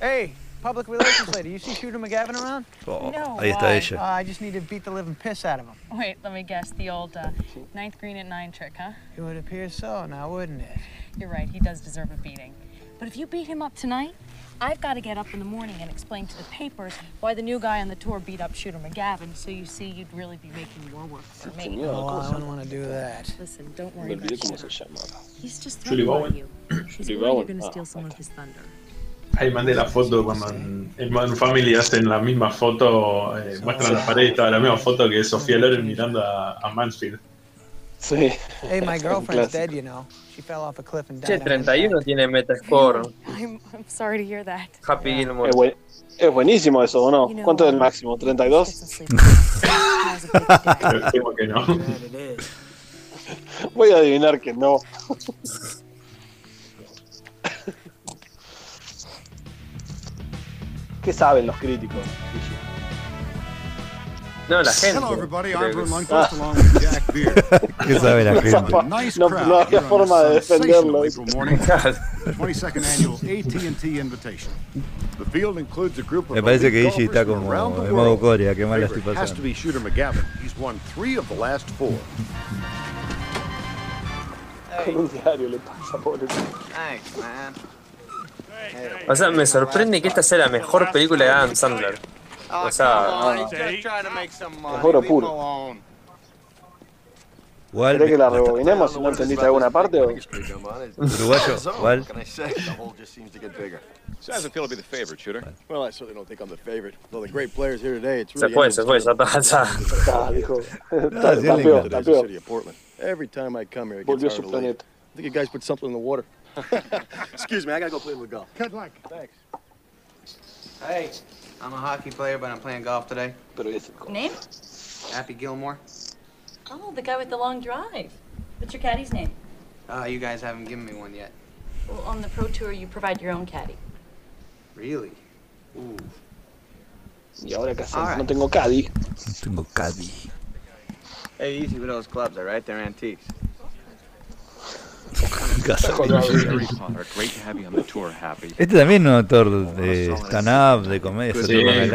Hey, public relations lady, you see Shooter McGavin around? Oh, No, ahí está why? Uh, ella. I just need to beat the living piss out of him. Wait, let me guess. The old uh, ninth green at nine trick, huh? It would appear so, now wouldn't it? You're right. He does deserve a beating. But if you beat him up tonight, I've got to get up in the morning and explain to the papers why the new guy on the tour beat up Shooter McGavin. So you see, you'd really be making more work for me. Señor, Oh, I se don't want to do that. Listen, don't worry about olvidé Shooter. He's just Julie threatening Bowen. you. He's Julie worried you're going to steal some of his thunder. Ahí mandé la foto cuando en, en Modern Family hacen la misma foto, eh, muestran la pared y estaba la misma foto que Sofía Loren mirando a, a Mansfield. Sí. Hey, my girlfriend's dead, you know. She fell off a cliff and Che, died. 31 tiene Metascore. I'm, I'm sorry to hear that. Happy Gilmore. Es, buen- es buenísimo eso, ¿o no? ¿Cuánto es el máximo? ¿32? Estimo que no. Voy a adivinar que no. ¿Qué saben los críticos? No, la gente. Hello, everybody. I'm Vern Lundquist along with Jack Beer. ¿Qué sabe la gente? No- no había forma de defenderlo. April morning. 22nd annual AT&T invitation. The field includes a group of Me parece que Iggy está como world. Corea, qué mal la estoy Favorite has to pasando. be Shooter McGavin. He's won three of the last four. Con un diario le pasa, pobre. Thanks, man. O sea, me sorprende que esta sea la mejor película de Adam Sandler. O sea, Oh, he's just trying to make some money. Leave him puro. ¿Querés que la rebobinemos si no entendiste alguna parte? O... uruguayo. With it's se fue, se fue, ya está. ya. Dijo. Volvió a su planeta. I think you guys put something in the water. Excuse me, I gotta go play little golf. Good luck. Thanks. Hey, I'm a hockey player, but I'm playing golf today. Pero es Name? Happy Gilmore. Oh, the guy with the long drive. What's your caddy's name? Uh, you guys haven't given me one yet. Well, on the pro tour, you provide your own caddy. Really? Ooh. Y ahora qué hacemos? Alright. No tengo caddy. No tengo caddy. Hey, easy with those clubs, all right? They're antiques. Este también es un autor de stand-up, de comedia, Sí. aire.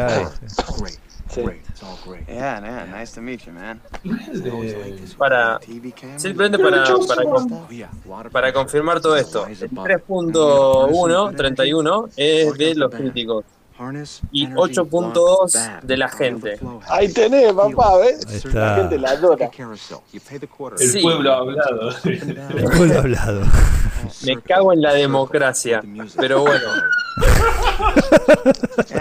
Great. Sí. Great. It's all great. Yeah. Nice to meet you, man. Para, simplemente para, Oh, para confirmar todo esto. El 3.1, 31, es de los críticos. Y energy, 8.2 lock, de la gente. Ahí tenés, papá, ¿ves? Ahí La está. gente la adora. El Sí. pueblo hablado. El pueblo hablado. Me cago en la democracia. Pero bueno,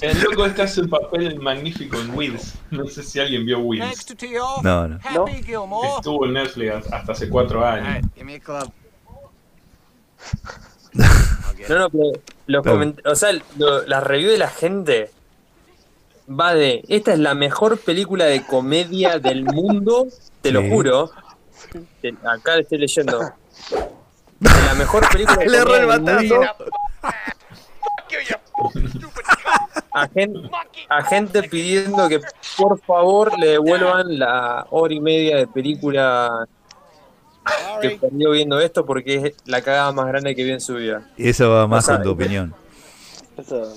El loco este hace un papel magnífico en Wheels. No sé si alguien vio off, No, no. Gilmore. Estuvo en Netflix hasta hace cuatro años. no, no, pero los coment- o sea, lo- la review de la gente va de esta es la mejor película de comedia del mundo, te lo juro. Te- Acá le estoy leyendo. De la mejor película de Le comedia del mundo. batazo. A gente, a gente pidiendo que por favor le devuelvan la hora y media de película que perdió viendo esto porque es la cagada más grande que vi en su vida. Y eso va más O sea, con tu opinión. Eso-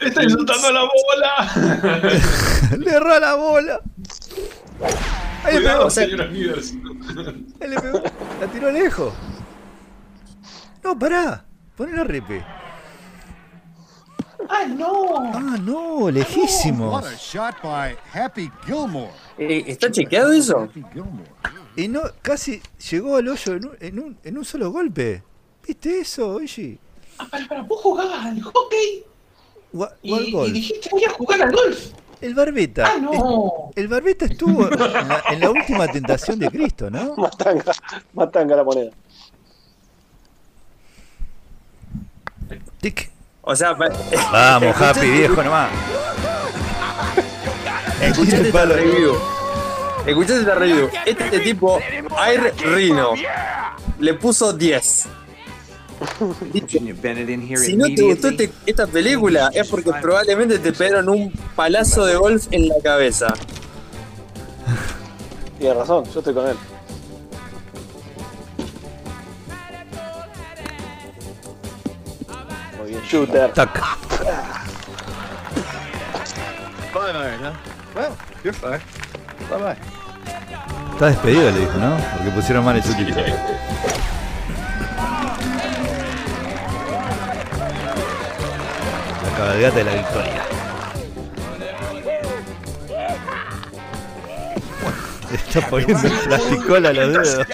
¡Está insultando la bola! Le erró la bola. Ahí le pegó. Ahí le pegó. La tiró lejos. No, pará. Poné la repe. ¡Ah, no! Ah, no, Gilmore. Eh, ¿Está chequeado eso? Y no, casi llegó al hoyo en un, en un, en un solo golpe. ¿Viste eso, Oye? Ah, para, para, vos jugabas al hockey Gua- y, gol, gol. y dijiste voy a jugar al golf. El Barbeta. ¡Ah, no! El Barbeta estuvo en la, en la última tentación de Cristo, ¿no? Matanga, matanga la moneda. Tic. O sea, Vamos, Happy, viejo nomás. Escuchate El palo. review. Escuchate esta review. Este tipo, Air Rino, le puso 10. Virginia Bennett in here Si no te gustó este- esta película es porque probablemente te pegaron un palazo de golf en la cabeza. Tiene razón, yo estoy con él. Muy bien, shooter. Tac. Five iron? Well, you're fine. Bye bye. Está despedido, le dijo, ¿no? Porque pusieron mal el subtítulo. La cabalgata de la victoria. Le está poniendo plasticola a los dedos.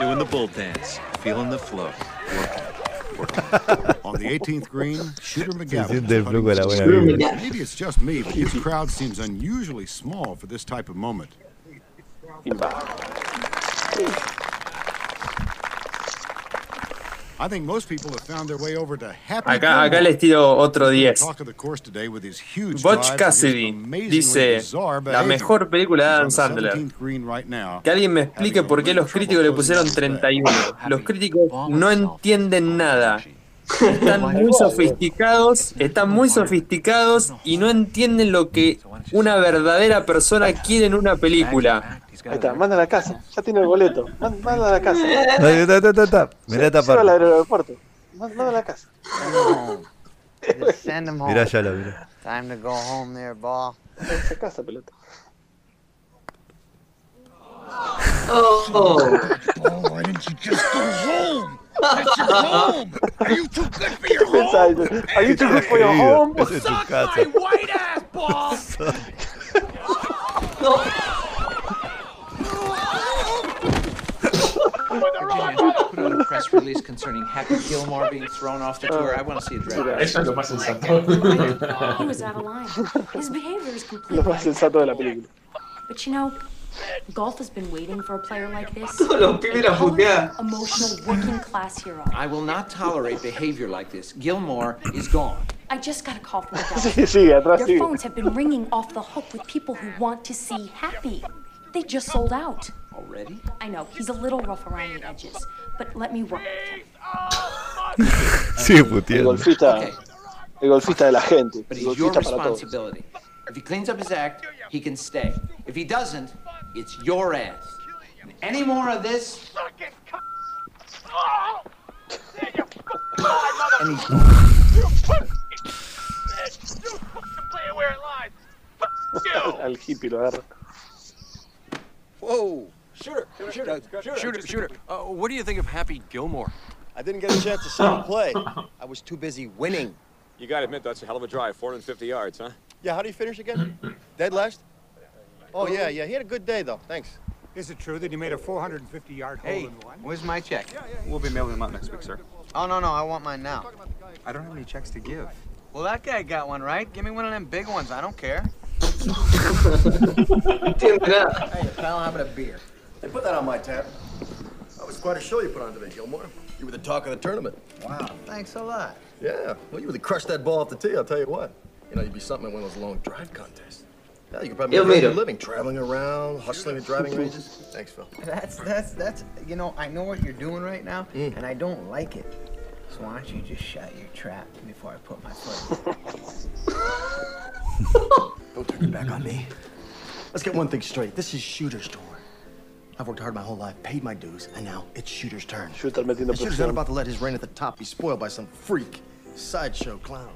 Doing the bull dance, feeling the flow. On the 18th green, Shooter McGavin. siente el flujo de la buena Shooter vibra. McGavin. Maybe it's just me, but his crowd seems unusually small for this type of moment. I think most people have found their way over to Happy Acá, acá les tiro otro 10. Talk of the course today with his huge Butch Cassidy dice la mejor película de Adam Sandler. 17th green right now. Que alguien me explique por qué los críticos le pusieron 31. Los críticos no entienden nada. Están muy sofisticados, están muy sofisticados y no entienden lo que una verdadera persona quiere en una película. Ahí está, manda a la casa. Ya tiene el boleto. Man- Manda a la casa. Está, está, está. Mirá parte. al aeropuerto. Man- Manda a la casa. Mirá ya lo mirá. Time to go home there, ball. Esa casa, pelota. Oh. Oh, why didn't you just go home? That's your home. Are you too good for your home? Are you too good for your home? Esa es tu white ass ball! Put out a press release concerning Happy Gilmore being thrown off the tour. I want to see a draft. Eso es lo más sensato. He was out of line. His behavior is Lo completely más sensato de la película. But you know, golf has been waiting for a player like this. Todos los pibes la. Emotional working class hero. I will not tolerate behavior like this. Gilmore is gone. I just got a call from the Sí, atrás Their phones have been ringing off the hook with people who want to see Happy. They just sold out. Already? I know, he's a little rough around the edges, but let me work with him. Sigue El puteando. golfista, el golfista de la gente. But El he's your golfista para todos. responsibility. If he cleans up his act, he can stay. If he doesn't, it's your ass. And any more of this, and he's Al hippie lo agarra. Whoa. Shooter, shooter, shooter, shooter. Uh, what do you think of Happy Gilmore? I didn't get a chance to see him play. I was too busy winning. You gotta admit, that's a hell of a drive, 450 yards, huh? Yeah, how do you finish again? Dead last? Oh, yeah, yeah. He had a good day, though. Thanks. Is it true that he made a 450-yard hole Hey, in one? where's my check? We'll be mailing them out next week, sir. Oh, no, no, I want mine now. I don't have any checks to give. Well, that guy got one, right? Give me one of them big ones. I don't care. Entiende nada. Hey, pal, how about a beer? Hey, put that on my tab. That was quite a show you put on today, Gilmore. You were the talk of the tournament. Wow, thanks a lot. Yeah, well, you really crushed that ball off the tee, I'll tell you what. You know, you'd be something at one of those long drive contests. Yeah, you could probably Yo, make a living traveling around, hustling at driving ranges. Thanks, Phil. That's, that's, that's, you know, I know what you're doing right now, Mm. and I don't like it. So why don't you just shut your trap before I put my foot Don't turn your back on me. Let's get one thing straight. This is Shooter's tour. I've worked hard my whole life, paid my dues, and now it's Shooter's turn. Shooter metiendo And Shooter's not about to let his reign at the top be spoiled by some freak, sideshow clown.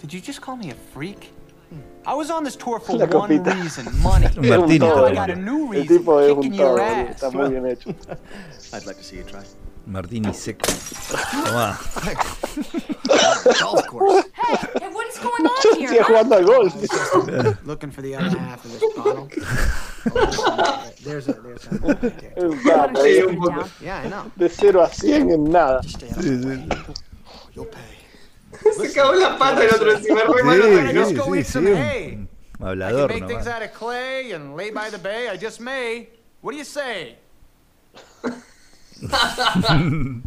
Did you just call me a freak? I was on this tour for La one copita. reason, money. Es un Martini Now I got a new El reason, tipo es un kicking todo, your boludo. ass. está muy bien hecho. I'd like to see you try. Martini seco. Tomá. Golf course. Hey, hey, what is going on Sigue here? jugando al golf. Looking for the other half of this bottle. Oh, there's a, there's a. Right there. Es un gato, Wanna eh. sit down? Yeah, I know. De 0 a 100 en nada. Stay out of my way. You'll pay. Se cagó la pata el otro encima. Sí, sí, sí, un I can Hablador make things out of clay and lay by the bay. I just may. What do you say?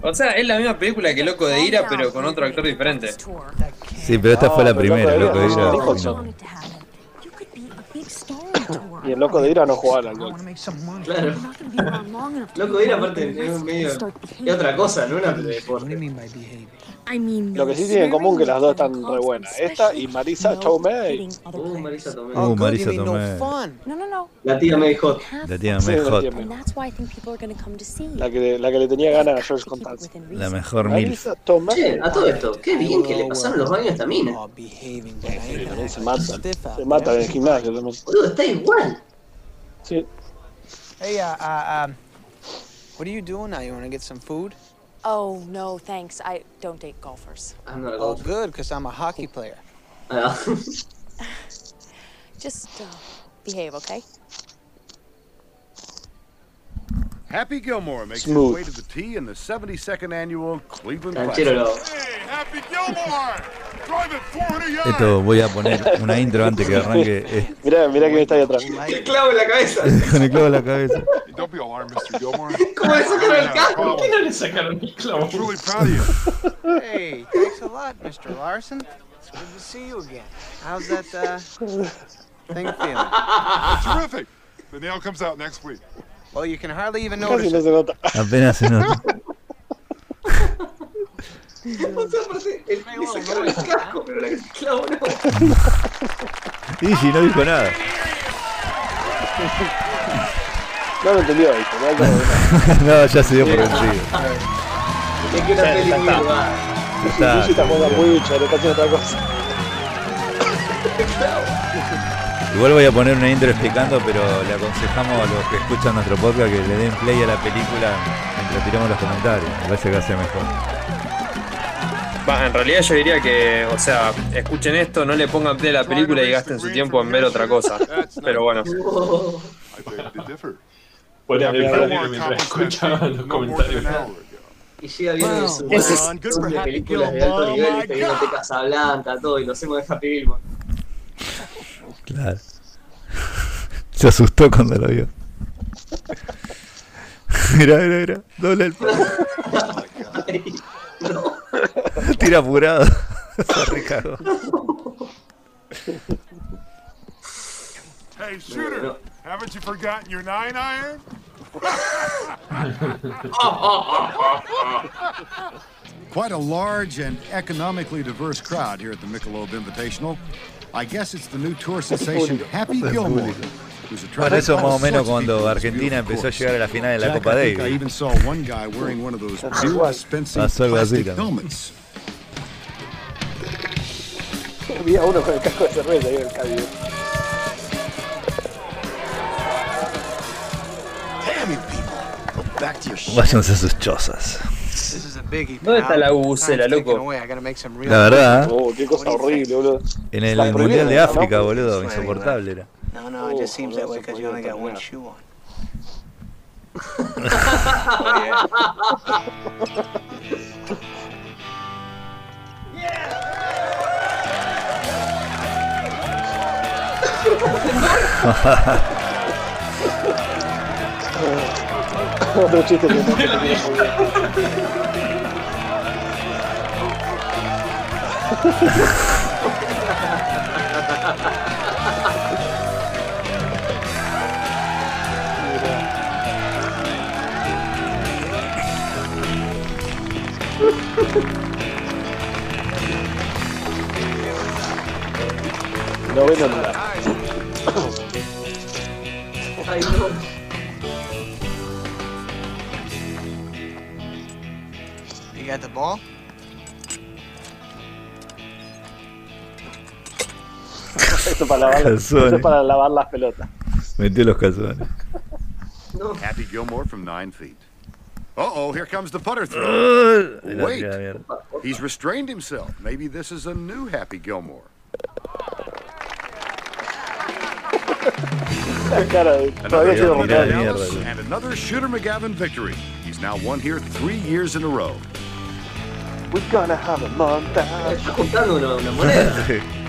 O sea, es la misma película que Loco de Ira, pero con otro actor diferente. Sí, pero esta fue la primera, Loco de Ira ira. Y el loco de ira no jugaba al golf. Claro. Loco be ir able aparte es un medio. Es otra cosa, no una de deporte. Lo que sí tienen en común que las dos están re buenas. Esta y Marisa Tomei. Uh, Marisa Tomei. Uh, good, Marisa Tomei. no. No, no. La tía May Hot. La tía May la Hot. La que, la que le tenía ganas a George within La mejor mil. Marisa Tomei. Che, a todo esto, qué bien que le pasaron los baños a esta mina. Oh, se mata. Se mata en el gimnasio. Boludo, está igual. Sí. Hey, uh, uh, um, what are you doing now? You want to get some food? Oh, no, thanks. I don't date golfers. I'm not a Oh, good, because I'm a hockey player. Just uh, behave, okay? Happy Gilmore makes Smooth. his way to the tee in the 72nd annual Cleveland Canchero lo. Classic. Happy Gilmore! Driving 400 yards! Esto voy a poner una intro antes que arranque eh, Mirá, mirá que está ahí atrás. ¡Qué clavo en la cabeza! con el clavo en la cabeza. Don't be alarmed, Mr. Gilmore. ¿Cómo le sacaron el casco? Oh, ¿Por qué no le sacaron el clavo? I'm truly proud of you. Hey, thanks a lot, Mr. Larson. It's good to see you again. How's that uh, thing feeling? Terrific. The nail comes out next week. Well, you can hardly even Casi notice no it. se nota. Apenas se nota. O sea, aparte, el le sacaron el casco, pero no. No dijo nada. No lo entendió. No, no, ya se dio por vencido. Es que una Ya, peli ya muy está. urbana. Haciendo otra cosa. Igual voy a poner una intro explicando, pero le aconsejamos a los que escuchan nuestro podcast que le den play a la película mientras tiramos los comentarios. Me parece que hace mejor. Va, en realidad yo diría que, o sea, escuchen esto, no le pongan play a la película y gasten su tiempo en ver otra cosa. Pero bueno. I beg to differ. Pone a Mira, pensar mira, mientras escuchaban los comentarios. Y llega viendo de su de películas de alto nivel, viste, viéndote Casablanca, todo, y lo hacemos de Happy Gilmore. Claro. Se asustó cuando lo vio. Mira, mira, mira. Dobla el palo. Tira apurado. Se recagó. Hey, shooter, haven't you forgotten your nine iron? Quite a large and economically diverse crowd here at the Michelob Invitational. I guess it's the new tour sensation Happy Gilmore. who's Bueno, attracted eso más o all menos sorts of cuando people to this Argentina beautiful empezó a course. llegar a la final de la Jack, Copa I think I Davis. even saw one guy wearing one of those beer dispensing Pasó algo así plastic también. helmets. Vi a uno con el casco de cerveza ahí en el cabello. Damn it, people. Go back to your shit. Váyanse a sus chozas. ¿Dónde está la bucela, Time's ticking loco? La verdad, ¿eh? Oh, qué cosa horrible, boludo. en el La Mundial de. África, boludo, insoportable era. No, no, it just seems that way because you only got one shoe on. Otro chiste que no se tenía muy bien. No ven nada. Ay, no. You got the ball? Esto para lavar, Calzones. esto es para lavar las pelotas. Metió los calzones. Happy Gilmore from nine feet. Uh oh, here comes the putter throw. Wait, he's restrained himself. Maybe this is a new Happy Gilmore. Another and another Shooter McGavin victory. He's now won here three years in a row. We're gonna have a montage.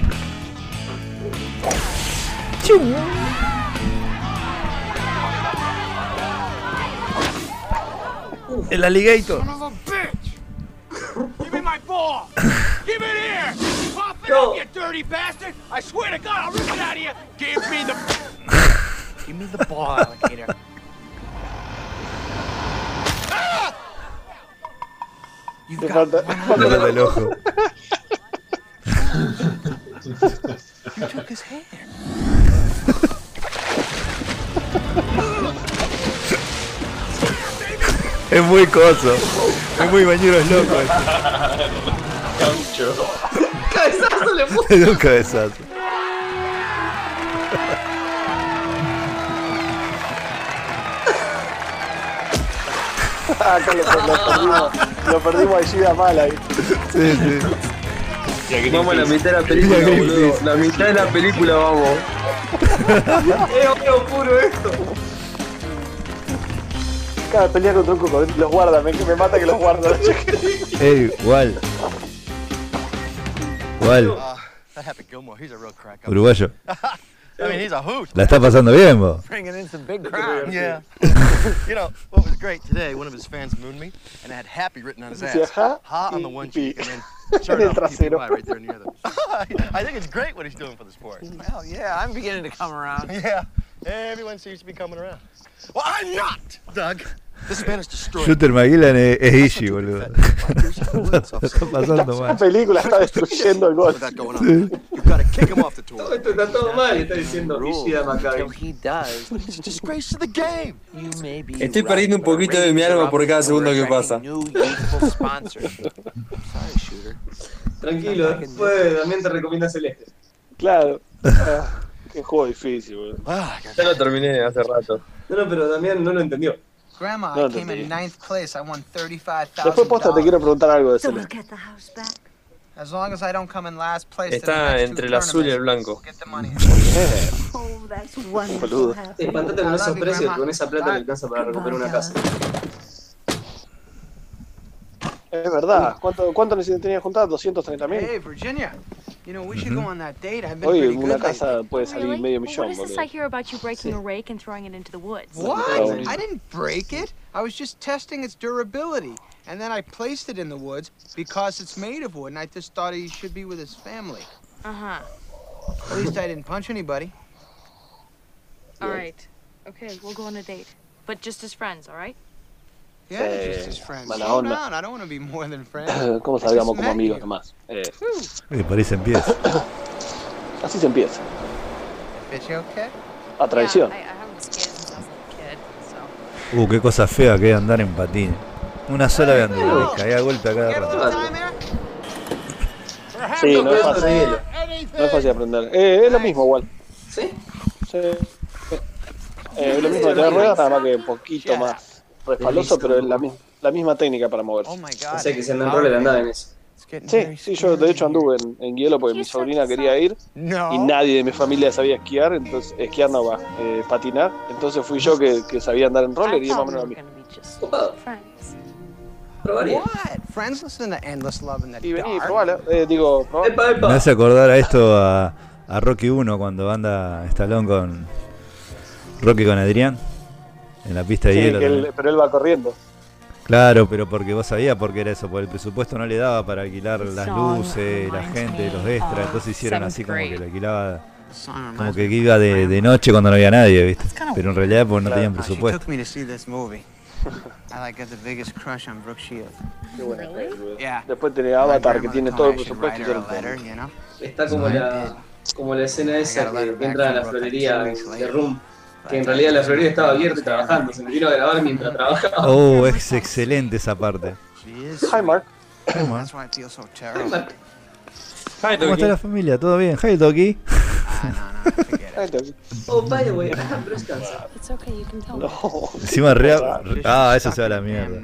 El alligator. Son of a bitch! Give me my ball! Give it here! Pop it No. up, you dirty bastard! I swear to God, I'll rip it out of you! Give me the... Give me the ball, alligator. You've Te got falta, one falta Le la- falta el ojo. Took his hand. Es muy coso. Es muy bañeros loco. Caucho. Cabezazo le puso. Es un cabezazo. Acá lo, lo perdimos. Lo perdimos a Gida mal ahí. Sí, sí. Vamos a la mitad de la película, boludo. La mitad de la película vamos. Es oro puro esto. Cada pelea contra un cocodrilo los guarda, me, me mata que los guarda. Ey, igual. Igual. That Happy Gilmore, he's a real crack. up. Uruguayo. I mean, he's a hoot. La está pasando bien, vos. Bringing in some big crowds. Yeah. you know, what was great today, one of his fans mooned me, and had happy written on his ass. "Ja Ha on the one pi." cheek, and then sure el enough, trasero. Right there in the. I think it's great what he's doing for the sport. Well, yeah, I'm beginning to come around. Yeah. Everyone seems to be coming around. Well, I'm not, Doug. This man is destroyed. Shooter McGillan es, es Ishi, boludo. La está pasando La mal. película está destruyendo el gol. You've got to kick him off the tour. Todo esto está todo mal, está diciendo Ishida Maccabi. he does. It's a disgrace to the game. You may be Estoy perdiendo un poquito de mi alma por cada segundo que pasa. Tranquilo, después también te recomienda Celeste. Claro. Ah, qué juego difícil, boludo. Ya lo terminé hace rato. No, no, pero también no lo entendió. Grandma, No I came in ninth place. I won thirty-five Después posta te quiero preguntar algo de So we'll Celeste. get the house back. As long as I don't come in last place, Está entre el azul y el blanco. Oh. Boludo. Espantate con esos precios, con esa plata le alcanza para recuperar una casa. Es verdad. ¿Cuánto, cuánto necesitas tenías juntado? 230 mil. Hey, Virginia. You know, we should go on that date. I've been Oye, pretty una good lately. casa puede salir Really? medio millón, is this. I hear about you breaking a rake and throwing it into the woods? What? I didn't break it. I was just testing its durability. And then I placed it in the woods because it's made of wood, and I just thought he should be with his family. Uh huh. At least I didn't punch anybody. All right. Okay, we'll go on a date. But just as friends, all right? Eh, mala onda. ¿Cómo salgamos como amigos nomás? Eh, Y por ahí se empieza. así se empieza. A traición. Uh, qué cosa fea que es andar en patines. Una sola vez anduve, me caía a golpe a cada rato. Sí, no es fácil. No es fácil aprender. Eh, es lo mismo igual. ¿Sí? Sí. Eh, es lo mismo de tener ruedas, nada más que un poquito más respaldoso, pero es la, la misma técnica para moverse. Oh my God. O sea que si andan roller andaba en eso. Sí, sí, yo de hecho anduve en, en hielo porque mi sobrina quería ir No. y nadie de mi familia sabía esquiar, entonces esquiar no va, eh, patinar, entonces fui yo que, que sabía andar en roller y más o menos Copado. friends. Probaría. What? Friends listen to Endless Love in the Y vení, probala, eh, digo, probala. Epa, Me hace acordar a esto a, a Rocky 1 cuando anda Stallone con Rocky con Adrián en la pista de Sí, hielo. que él- también. pero él va corriendo. Claro, pero porque vos sabías porque era eso, porque el presupuesto no le daba para alquilar las luces, la gente, los extras, entonces hicieron así como que lo alquilaba como que iba de, de noche cuando no había nadie, ¿viste? Pero en realidad pues no tenían she presupuesto. took me to see this movie. I like got the biggest crush on Brooke Shields. Qué buena peli, boludo. Yeah. Después tenés My Avatar que tiene todo el presupuesto y? Está como la, como la escena esa que, que entra a la florería de Room. Que en realidad la florería estaba abierta y trabajando. Se me vino a grabar mientras trabajaba. Oh, es excelente esa parte. Hi Mark. That's why I feel so terrible. Hi, ¿Cómo Toki. está la familia? ¿Todo bien? Hi, Toki. Ah, no, no. Oh, by the way, I have breast cancer. It's okay, you can tell me. No. Encima re... Ah, eso se va a la mierda.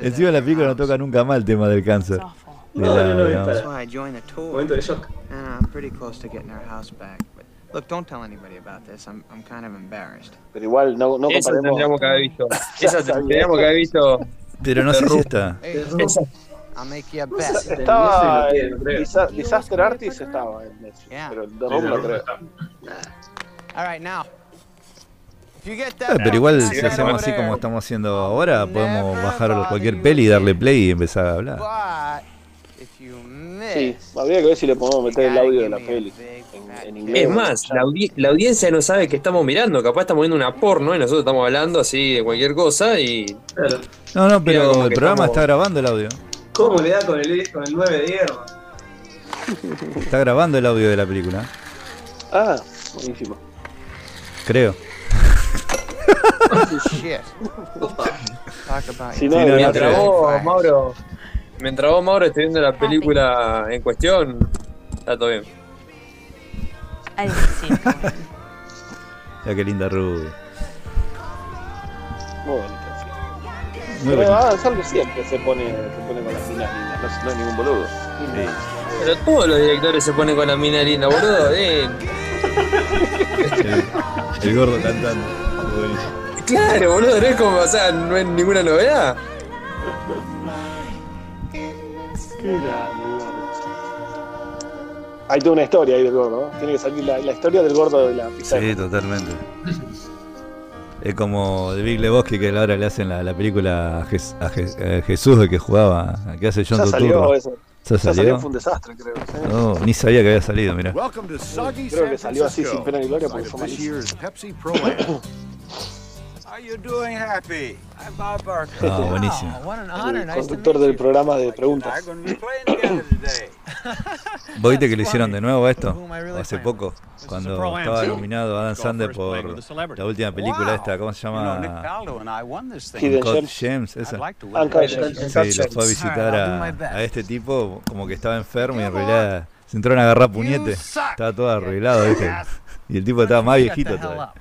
Encima la película no toca nunca más el tema del cáncer. No, no, no, tour. Momento de shock. And I'm pretty close to getting our house back. Look, don't tell anybody about this. I'm, I'm kind of embarrassed. Pero igual no, no comparemos. tendríamos que haber visto. Bien. tendríamos que haber visto. Pero no sé si está. I'll make you a bet. Estaba. Disa- Disaster Artist estaba en Netflix, Yeah. pero el The Room no creo. All right, now. If you get Ah, that pero igual si hacemos así como estamos haciendo ahora, podemos bajar cualquier peli y darle play y empezar a hablar. But if you Sí, miss, habría que ver si le podemos meter el audio de la peli en, inglés. Es más, la, audi- la audiencia no sabe que estamos mirando, capaz estamos viendo una porno y nosotros estamos hablando así de cualquier cosa y Claro. No, no, pero como el programa estamos- está grabando el audio. ¿Cómo le da con el, con el 9 de hierro? Está grabando el audio de la película, Ah, buenísimo. creo. Si no, Sí, no, no, mientras creo. vos, Mauro, mientras vos, Mauro, estés viendo la película en cuestión, está todo bien. It coming. Ya qué linda rubia. Muy bonito. sí. Muy Pero bonita. Adam Sandler siempre se pone, se pone con las minas lindas, no, es- no es ningún boludo. Sí. Pero todos los directores se ponen con la mina linda, boludo. Eh, El, el gordo cantando. Claro, boludo, no es como, o sea, no es ninguna novedad. Qué grande. Hay toda una historia ahí del gordo, ¿no? Tiene que salir la, la historia del gordo de la pizarra. Sí, totalmente. Es como de Big Lebowski que ahora le hacen la, la película a, Jes- a Je- a Jesús, el que jugaba, que hace John Ya salió Turturro. eso. ¿Ya salió? salió, fue un desastre, creo. sí. No, ni sabía que había salido, mira. Welcome to soggy Creo que salió así sin pena ni gloria porque fue malísimo. year's Pepsi Pro Am. How you doing, Happy? I'm Bob Barker. Ah, buenísimo. what an El conductor del programa de preguntas. ¿Vos viste que le hicieron de nuevo esto? ¿O hace poco, cuando estaba nominado Adam Sandler por la última película esta, ¿cómo se llama? Uncut Gems. Esa. Sí, lo fue a visitar a, este tipo como que estaba enfermo y en realidad se entraron a agarrar puñete. Estaba todo arreglado, ¿viste? Y el tipo estaba más viejito todavía.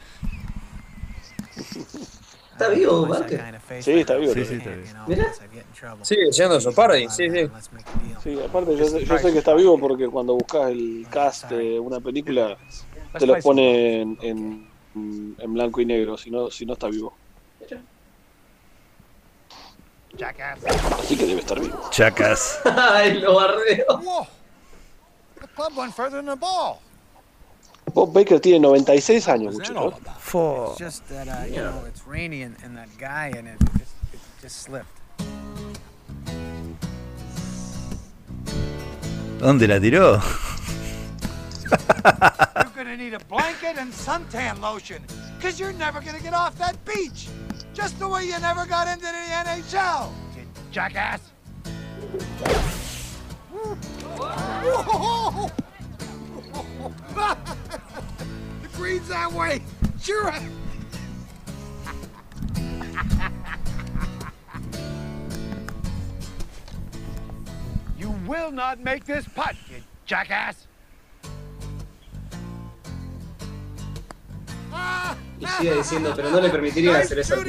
¿Está vivo, Barker? Sí, está vivo. Sí, sí, está bien. Mira. Sigue siendo Sopardi, sí, sí. Sí, aparte yo sé, yo sé que está vivo porque cuando buscas el cast de una película te lo pone en, en, en blanco y negro, si no, si no está vivo. Así que debe estar vivo. Chacas. Ay, lo bardeo. Bob Baker tiene 96 años, muchachos. It's just that, uh, you know, it's rainy and, and that guy and it, it, it just slipped. ¿Dónde la tiró? You're gonna need a blanket and suntan lotion, because you're never gonna get off that beach. Just the way you never got into the NHL. You jackass. Whoa! The green's that way. Sure. you will not make this putt, you jackass. Ah. Y sigue diciendo, pero no le permitiría hacer eso.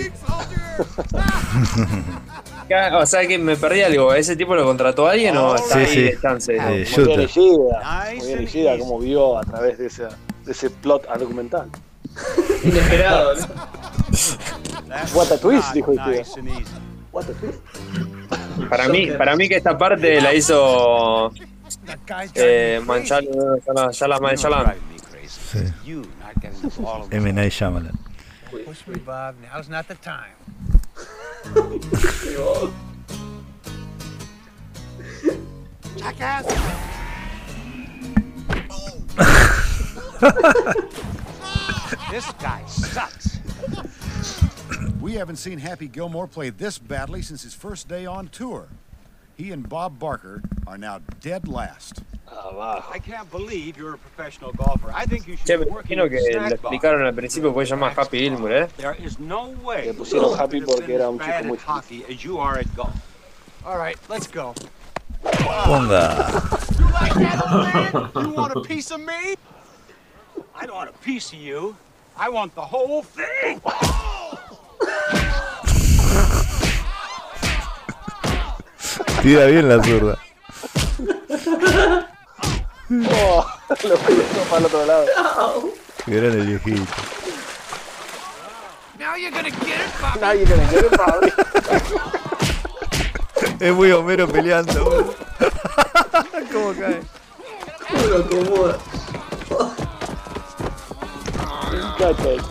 O sea que me perdí algo. ¿Ese tipo lo contrató alguien o está Sí, ahí sí. de chance? Eh, Muy bien. Ishida, muy bien como vio a través de, esa, de ese plot argumental. Inesperado, ¿no? What a twist, dijo and easy. What a twist. Para mí, para mí que esta parte la hizo eh. Manchal, Shala- Shala- You're Shala- driving me crazy. Sí. You not getting the ball of M. Night Shyamalan. Push me, Bob. Now's not the time. jackass. this guy sucks. We haven't seen Happy Gilmore play this badly since his first day on tour. He and Bob Barker are now dead last. Abajo. I can't believe you're a professional golfer. I think you should Che, me imagino que bars. explicaron al principio porque se llama Happy Gilmore, ¿eh? There is no way Le pusieron you Happy porque era un chico muy go. Ponga. You like that, old man? You want a piece of me? I don't want a piece of you. I want the whole thing. Tira bien la zurda. Oh, lo fui para el otro lado. Qué grande el viejito. Now you're gonna get it, Bobby. Nadie que le quiere Bobby. Es muy Homero peleando. ¿Cómo cae? ¿Cómo lo acomoda?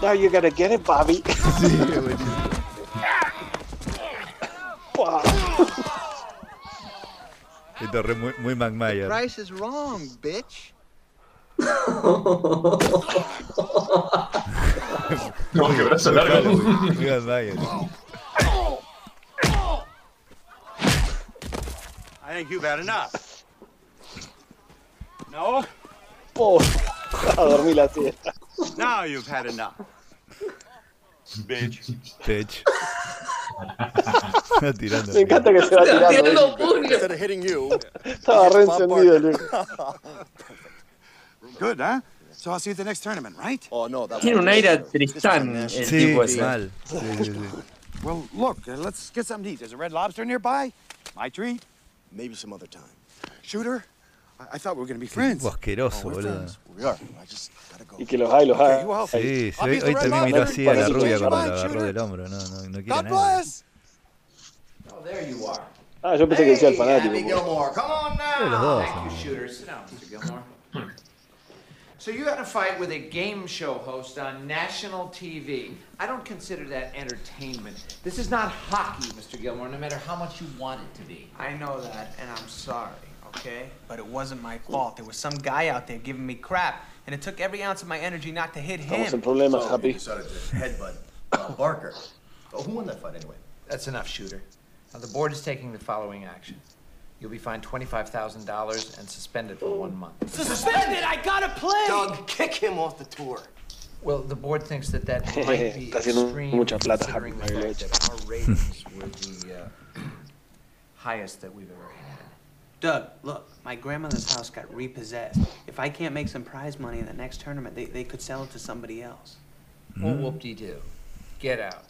Now you're gonna get it, Bobby. Sí, es buenísimo. Esto re muy, muy McMayer. Price is wrong, bitch. No, qué brazo largo. Muy McMayer. I think you've had enough. No? Oh, a dormir la siesta. Now you've had enough. Bitch. Tirando. Me encanta que se va tirando. Estaba re Bob encendido, Barker. Luke. Good, huh? So I'll see you at the next tournament, right? Oh no, that Tiene un aire a Tristán el. Sí, tipo ese. mal. Sí, sí, sí. Well, look, uh, let's get something to eat. There's a red lobster nearby. My treat. Maybe some other time. Shooter, I, I thought we were going to be friends. Asqueroso, Oh, boludo. Friends. We're. I just gotta go. Y que los hay, los hay. Sí, sí, hoy, hoy también miró así a la rubia cuando la agarró del hombro. No, no, no quiere God nada. bless. Oh, there you are. Ah, yo pensé que decía el fanático. Happy Gilmore, come on Sí, los dos. Thank you, shooter. Sit down, Mr. Gilmore. So you had a fight with a game show host on national TV. I don't consider that entertainment. This is not hockey, Mr. Gilmore, no matter how much you want it to be. I know that, and I'm sorry, okay? But it wasn't my fault. There was some guy out there giving me crap, and it took every ounce of my energy not to hit Estamos en him. problemas, So, Happy. decided to headbutt uh, Barker. Oh, who won that fight anyway? That's enough, shooter. Now, the board is taking the following action. You'll be fined $25,000 and suspended for one month. Suspended! I gotta play! Doug, kick him off the tour. Well, the board thinks that that might be Está haciendo extreme mucha plata, Happy, considering the lo he fact that our ratings were the uh, highest that we've ever had. Doug, look, my grandmother's house got repossessed. If I can't make some prize money in the next tournament, they, they could sell it to somebody else. Well, whoop-de-doo. Get out.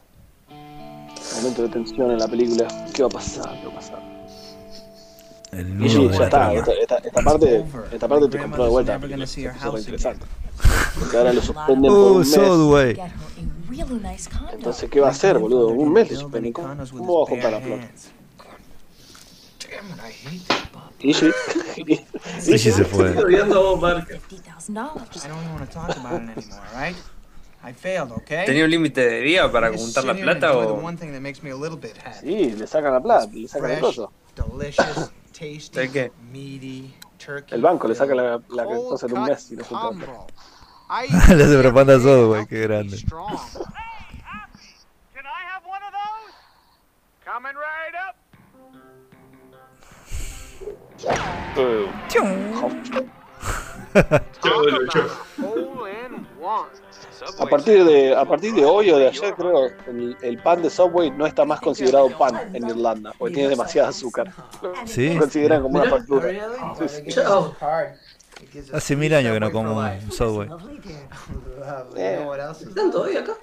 Momento de tensión en la película. ¿Qué va a pasar? ¿Qué va a pasar? El Y sí, nudo de ya la está. trama. Esta, esta, esta parte, esta parte te compró de vuelta. gonna see her Eso es house interesante. Porque ahora lo suspenden por un mes. Subway. Get her a really nice condo. Entonces, ¿qué va a hacer, boludo? Un mes le suspenden. ¿Cómo, cómo va a juntar la plata? Y sí. Sí, sí se fue. Estoy odiando a vos, Barker. $50,000. I don't even want to talk about it anymore, all right? I failed, okay? ¿Tenía un límite de día para juntar la plata o one thing that makes me a little bit happy. Sí, le sacan la plata, le sacan el coso. delicious, tasty, ¿De qué? meaty, turkey. El banco le saca la, la cosa en un mes y lo junta. combo. I Le hace propaganda a Subway, qué grande. A partir de a partir de hoy o de ayer creo el, el pan de Subway no está más considerado pan en Irlanda porque tiene demasiada azúcar. Sí. Lo consideran como una factura. Sí, sí. Chao. Hace mil años que no como un Subway. Eh, ¿Están todavía acá?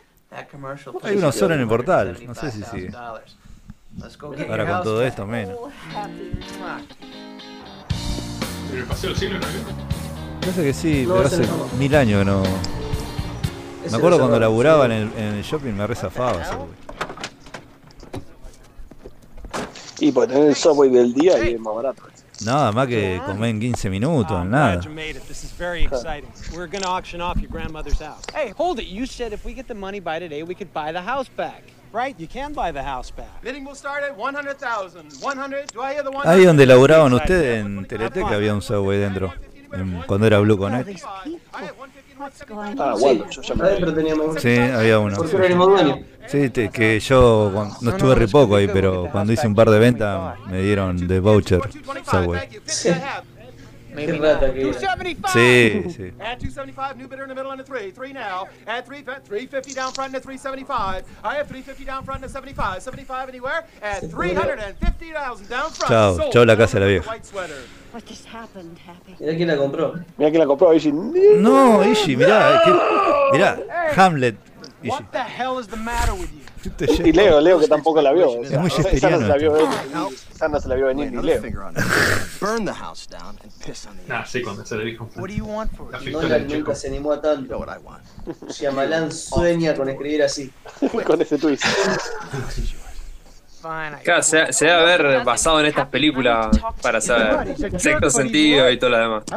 Hay uno solo en el portal, no sé si sigue. Let's go get Ahora con house todo esto menos. En el paseo del siglo no había. Parece que sí, No, pero ese hace no. mil años que no. Ese Me acuerdo cuando laburaba en el, en el shopping me rezafaba Subway. Y porque tener el Subway del día y es más barato. Nada más que comer en 15 minutos, nada. glad you made it. This is very exciting. We're gonna auction off your grandmother's house. Hey, hold it. You said if we get the money by today, we could buy the house back. Right? You can buy the house back. Bidding will start at 100,000. 100. Do I hear the 100? Ahí donde laburaban ustedes en Teleteca había un Subway dentro. en- cuando era Blue Connect. Ah, bueno, yo ya me Adentro teníamos uno. Sí, había uno. Sí, te- que yo no estuve re poco ahí, pero cuando hice un par de ventas me dieron de voucher Subway. Era. 275. Sí, sí. Add 275, new bidder in the middle and a three. Three now. Add three, 350 down front and a 375. I have 350 down front and a 75. 75 anywhere. Add 350,000 down front. Chao, Sold. chao la casa de la vieja. What just happened, Happy? Mirá quién la compró. Mira quién la compró, Ishi. No, Ishi, mirá, eh, que- mirá, Hamlet. Ishi. What the hell is the matter with you? Y Leo, Leo que tampoco la vio. Es muy esa no se la vio venir. Esa no se la vio venir ni Leo. finger on it. Burn the house down and piss on the Ah, sí, cuando se le dijo. What do you want for La it? fictoria Nolan nunca se animó a tanto. Shyamalan sueña con escribir así. Con ese twist. Claro, se, se debe haber basado en estas películas para saber sexto sentido y todo lo demás. I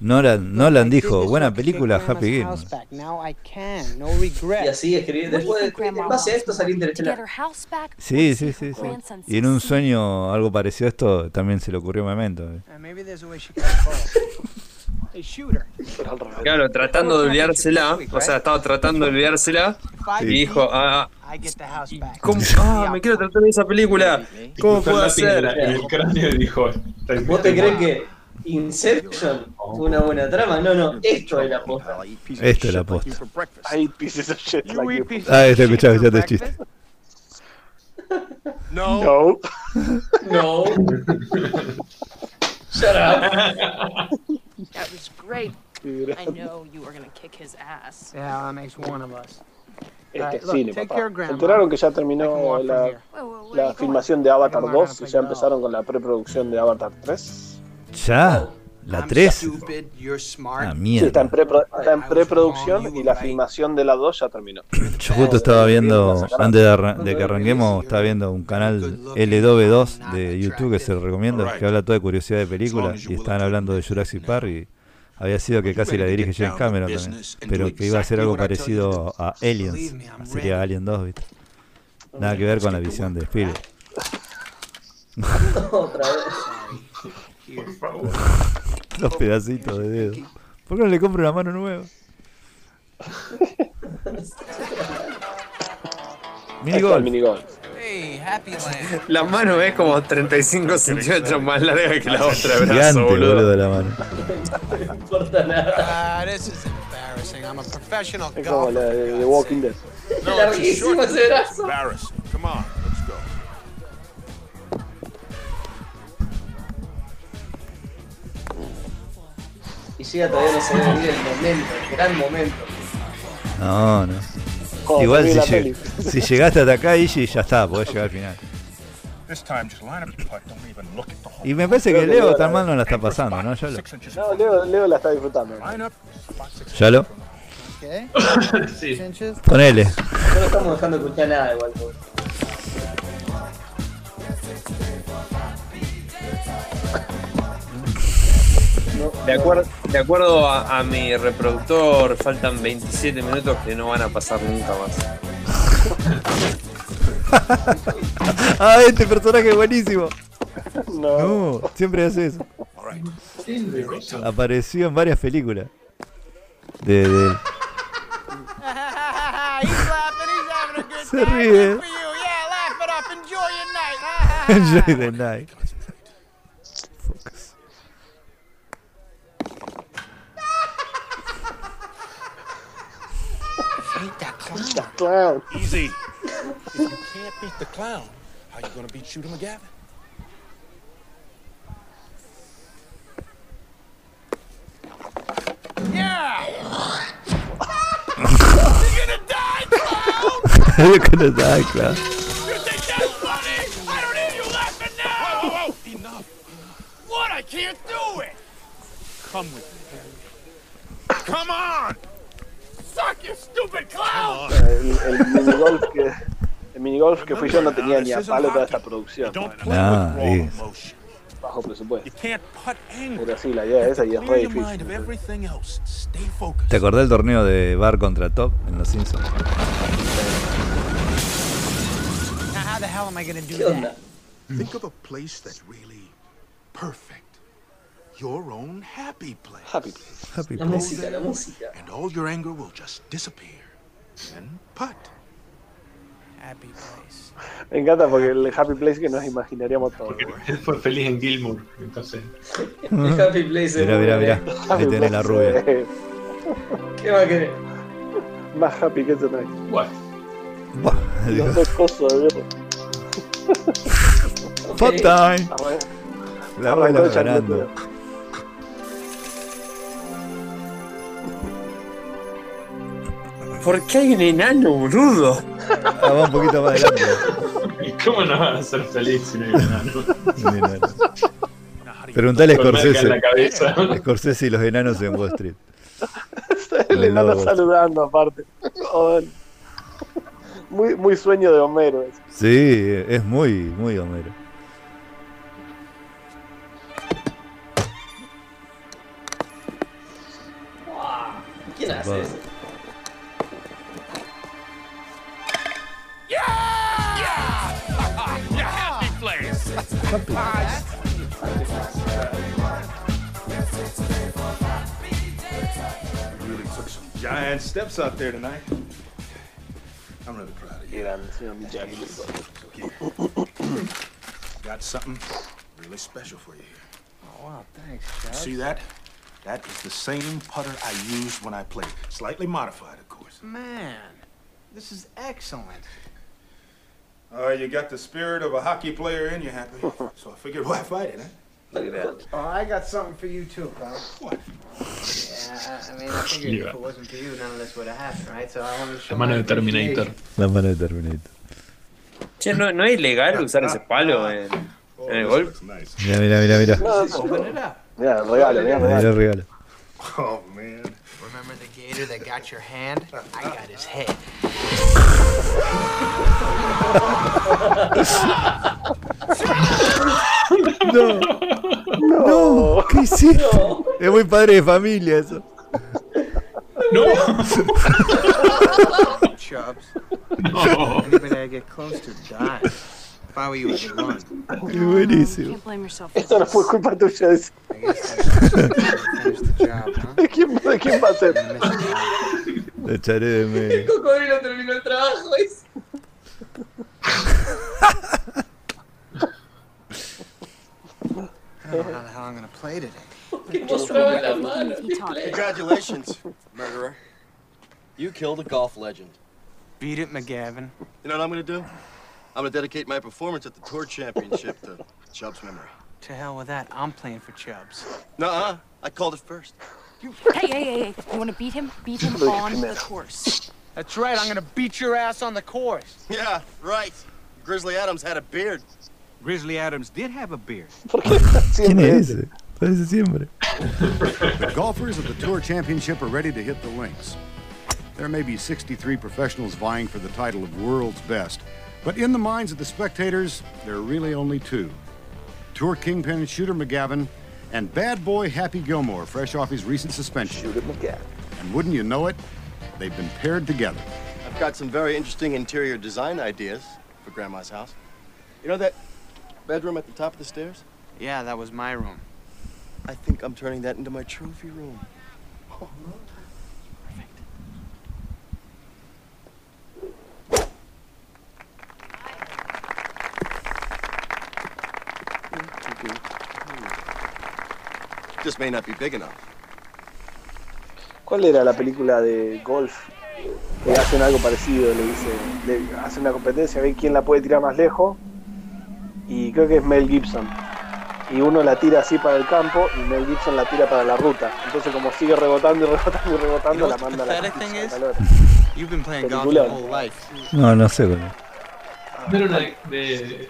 Nolan, Nolan dijo, buena película, Happy. No Y así escribir. Después, de- en base a esto get interestelar. Sí, sí, sí, sí. Y en un sueño algo parecido a esto también se le ocurrió a Memento. eh. A revés. Claro, tratando de olvidársela, o sea, estaba tratando de olvidársela y dijo, ah, I get the house back. ¿cómo? Ah, me quiero tratar de esa película. ¿Cómo puedo hacer? en el cráneo dijo. ¿Vos te crees que Inception fue una buena trama? No, no, esto es la posta. I'll eat pieces Esto of es la posta. pieces Ah, este escuchaba, escuchaba el chiste. No. No. Shut up. That was great. I know you were gonna kick his ass. Yeah, that makes one of us. Este look, cine, take papá. care of ¿Se Grandma. enteraron que ya terminó la, la filmación de Avatar 2 y ya empezaron con la preproducción de Avatar 3? ¿Ya? ¿La 3? Stupid, you're smart. Ah, Sí, está en, mierda. prepro- está en preproducción y la filmación de la 2 ya terminó. Yo justo estaba viendo, antes de, arran- de que arranquemos, estaba viendo un canal LW2 de YouTube que se lo recomiendo, que habla todo de curiosidad de películas y estaban hablando de Jurassic Park y había sido que casi la dirige James Cameron también, pero que iba a ser algo parecido a Aliens, sería Alien 2, ¿viste? Nada que ver con la visión de Spielberg. Otra vez. Por favor. Los pedacitos de dedo. ¿Por qué no le compro una mano nueva? El minigolf. Hey, Happy Land. La mano es como 35 centímetros más larga que la otra brazo, Gigante, boludo. boludo, la mano. No importa nada. Ah, this is embarrassing. I'm a professional Es como la de, de Walking Dead. No, Larguísimo it's a ese short- brazo. Embarrassing. Come on, let's go. Y llega todavía no se ve el momento, el gran momento. No, no. Como Igual si, lleg- peli. si llegaste hasta acá, Ishi, ya está, podés llegar al final. Y me parece que Creo que Leo Leo tan la- mal no la está pasando, ¿no? No, Leo, Leo la está disfrutando. Line up. Spot six. ¿Ya lo? Okay. Sí. Ponele. No lo estamos dejando escuchar nada igual. De acuerdo, de acuerdo a, a mi reproductor, faltan 27 minutos que no van a pasar nunca más. ah, este personaje es buenísimo. No. No, siempre hace eso. Apareció en varias películas. De, de- he's laughing. He's having a good Se time. ríe. Enjoy the night. Ain't? The clown. Easy. if you can't beat the clown, how you gonna beat Shooter McGavin? Yeah. You're gonna die, clown. You think that's funny? I don't hear you laughing now. Whoa, whoa, whoa! Enough. What? I can't do it. Come with me. Come on. Suck, you stupid clown. El, el minigolf que. El minigolf que fui yo no tenía ni a palo toda esta producción. Es- emotion. Bajo presupuesto. Pero sí, la idea esa y es re Clear your mind difícil. of everything else. Stay focused. ¿Te acordás del torneo de Bar contra Top en Los Simpsons? Now, how the hell am I gonna do ¿Qué onda? Think of a place that's really perfect. Your own happy place. Happy place. Happy La Place. música, la música. And all your anger will just disappear. Then putt. Happy place. Me encanta porque el happy place que nos imaginaríamos todos. Porque él fue feliz en Gilmour, entonces. El happy place. Mirá, mirá, mirá. Ahí tenés la rubia. ¿Qué va a querer? Más happy que tonight. What? Los Dios. dos guerra. Fuck time. La el ganando. ¿Por qué hay un enano, boludo? Ah, va un poquito más adelante. ¿Y cómo no van a ser feliz si no hay un enano? Un enano. Preguntale a Scorsese. la cabeza. Scorsese y los enanos en Wall Street. El enano lobo. saludando aparte. Muy, muy sueño de Homero. eso. Sí, es muy, muy Homero. ¿Quién hace eso? Really took some giant steps out there tonight. I'm really proud of you. Yeah, señor Miyagi. Got something really special for you here. Oh, wow, thanks, Chad. See that? That is the same putter I used when I played. Slightly modified, of course. Man, this is excellent. Uh, you got the spirit of a hockey player in you, Happy. so I figured why fight it, huh? Look at that. Oh, I got something for you too, pal. What? Yeah, I I mean, I figured if it wasn't for you, none of this would have happened, right? So I wanted to show La mano de Terminator. La mano de Terminator. Che, ¿no, ¿no es ilegal usar ese palo en, en el golf? Mira, mira, mira, mira. Open it up. Mira, el regalo, mira, el regalo. Oh, man. Remember the gator that got your hand? I got his head. No. No. ¿Qué hiciste? Es muy padre de familia eso. Chubbs. No. Anybody I get close to dies. If I were you, I'd run. Buenísimo. Can't blame yourself for Esto no fue culpa tuya. dice. I guess that's finish the job, huh? ¿De quién, de quién va a ser? Lo echaré de medio. Cocodrilo terminó el trabajo. dice. I don't know how the hell I'm gonna play today. Que mostraba la mano. Congratulations, murderer. You killed a golf legend. Beat it, McGavin. You know what I'm gonna do? I'm gonna dedicate my performance at the Tour Championship to Chubb's memory. To hell with that. I'm playing for Chubbs. Nuh-uh. I called it first. Hey, hey, hey, hey. You want to beat him? Beat him on the course. That's right. I'm gonna beat your ass on the course. Yeah, right. Grizzly Adams had a beard. Grizzly Adams did have a beard. ¿Quién es ese? Parece siempre. The golfers of the Tour Championship are ready to hit the links. There may be 63 professionals vying for the title of world's best, but in the minds of the spectators, there are really only two. Tour kingpin Shooter McGavin and bad boy Happy Gilmore, fresh off his recent suspension. Shooter McGavin. And wouldn't you know it, they've been paired together. I've got some very interesting interior design ideas for Grandma's house. You know that bedroom at the top of the stairs? Yeah, that was my room. I think I'm turning that into my trophy room. Just may not be big enough. ¿Cuál era la película de golf? Que hacen algo parecido, le dice, le hacen una competencia, ve quién la puede tirar más lejos. Y creo que es Mel Gibson. Y uno la tira así para el campo y Mel Gibson la tira para la ruta. Entonces como sigue rebotando y rebotando y You rebotando, know la manda a la calor. You've been playing golf your Peliculón. whole life. No, no sé. boludo. No era una de.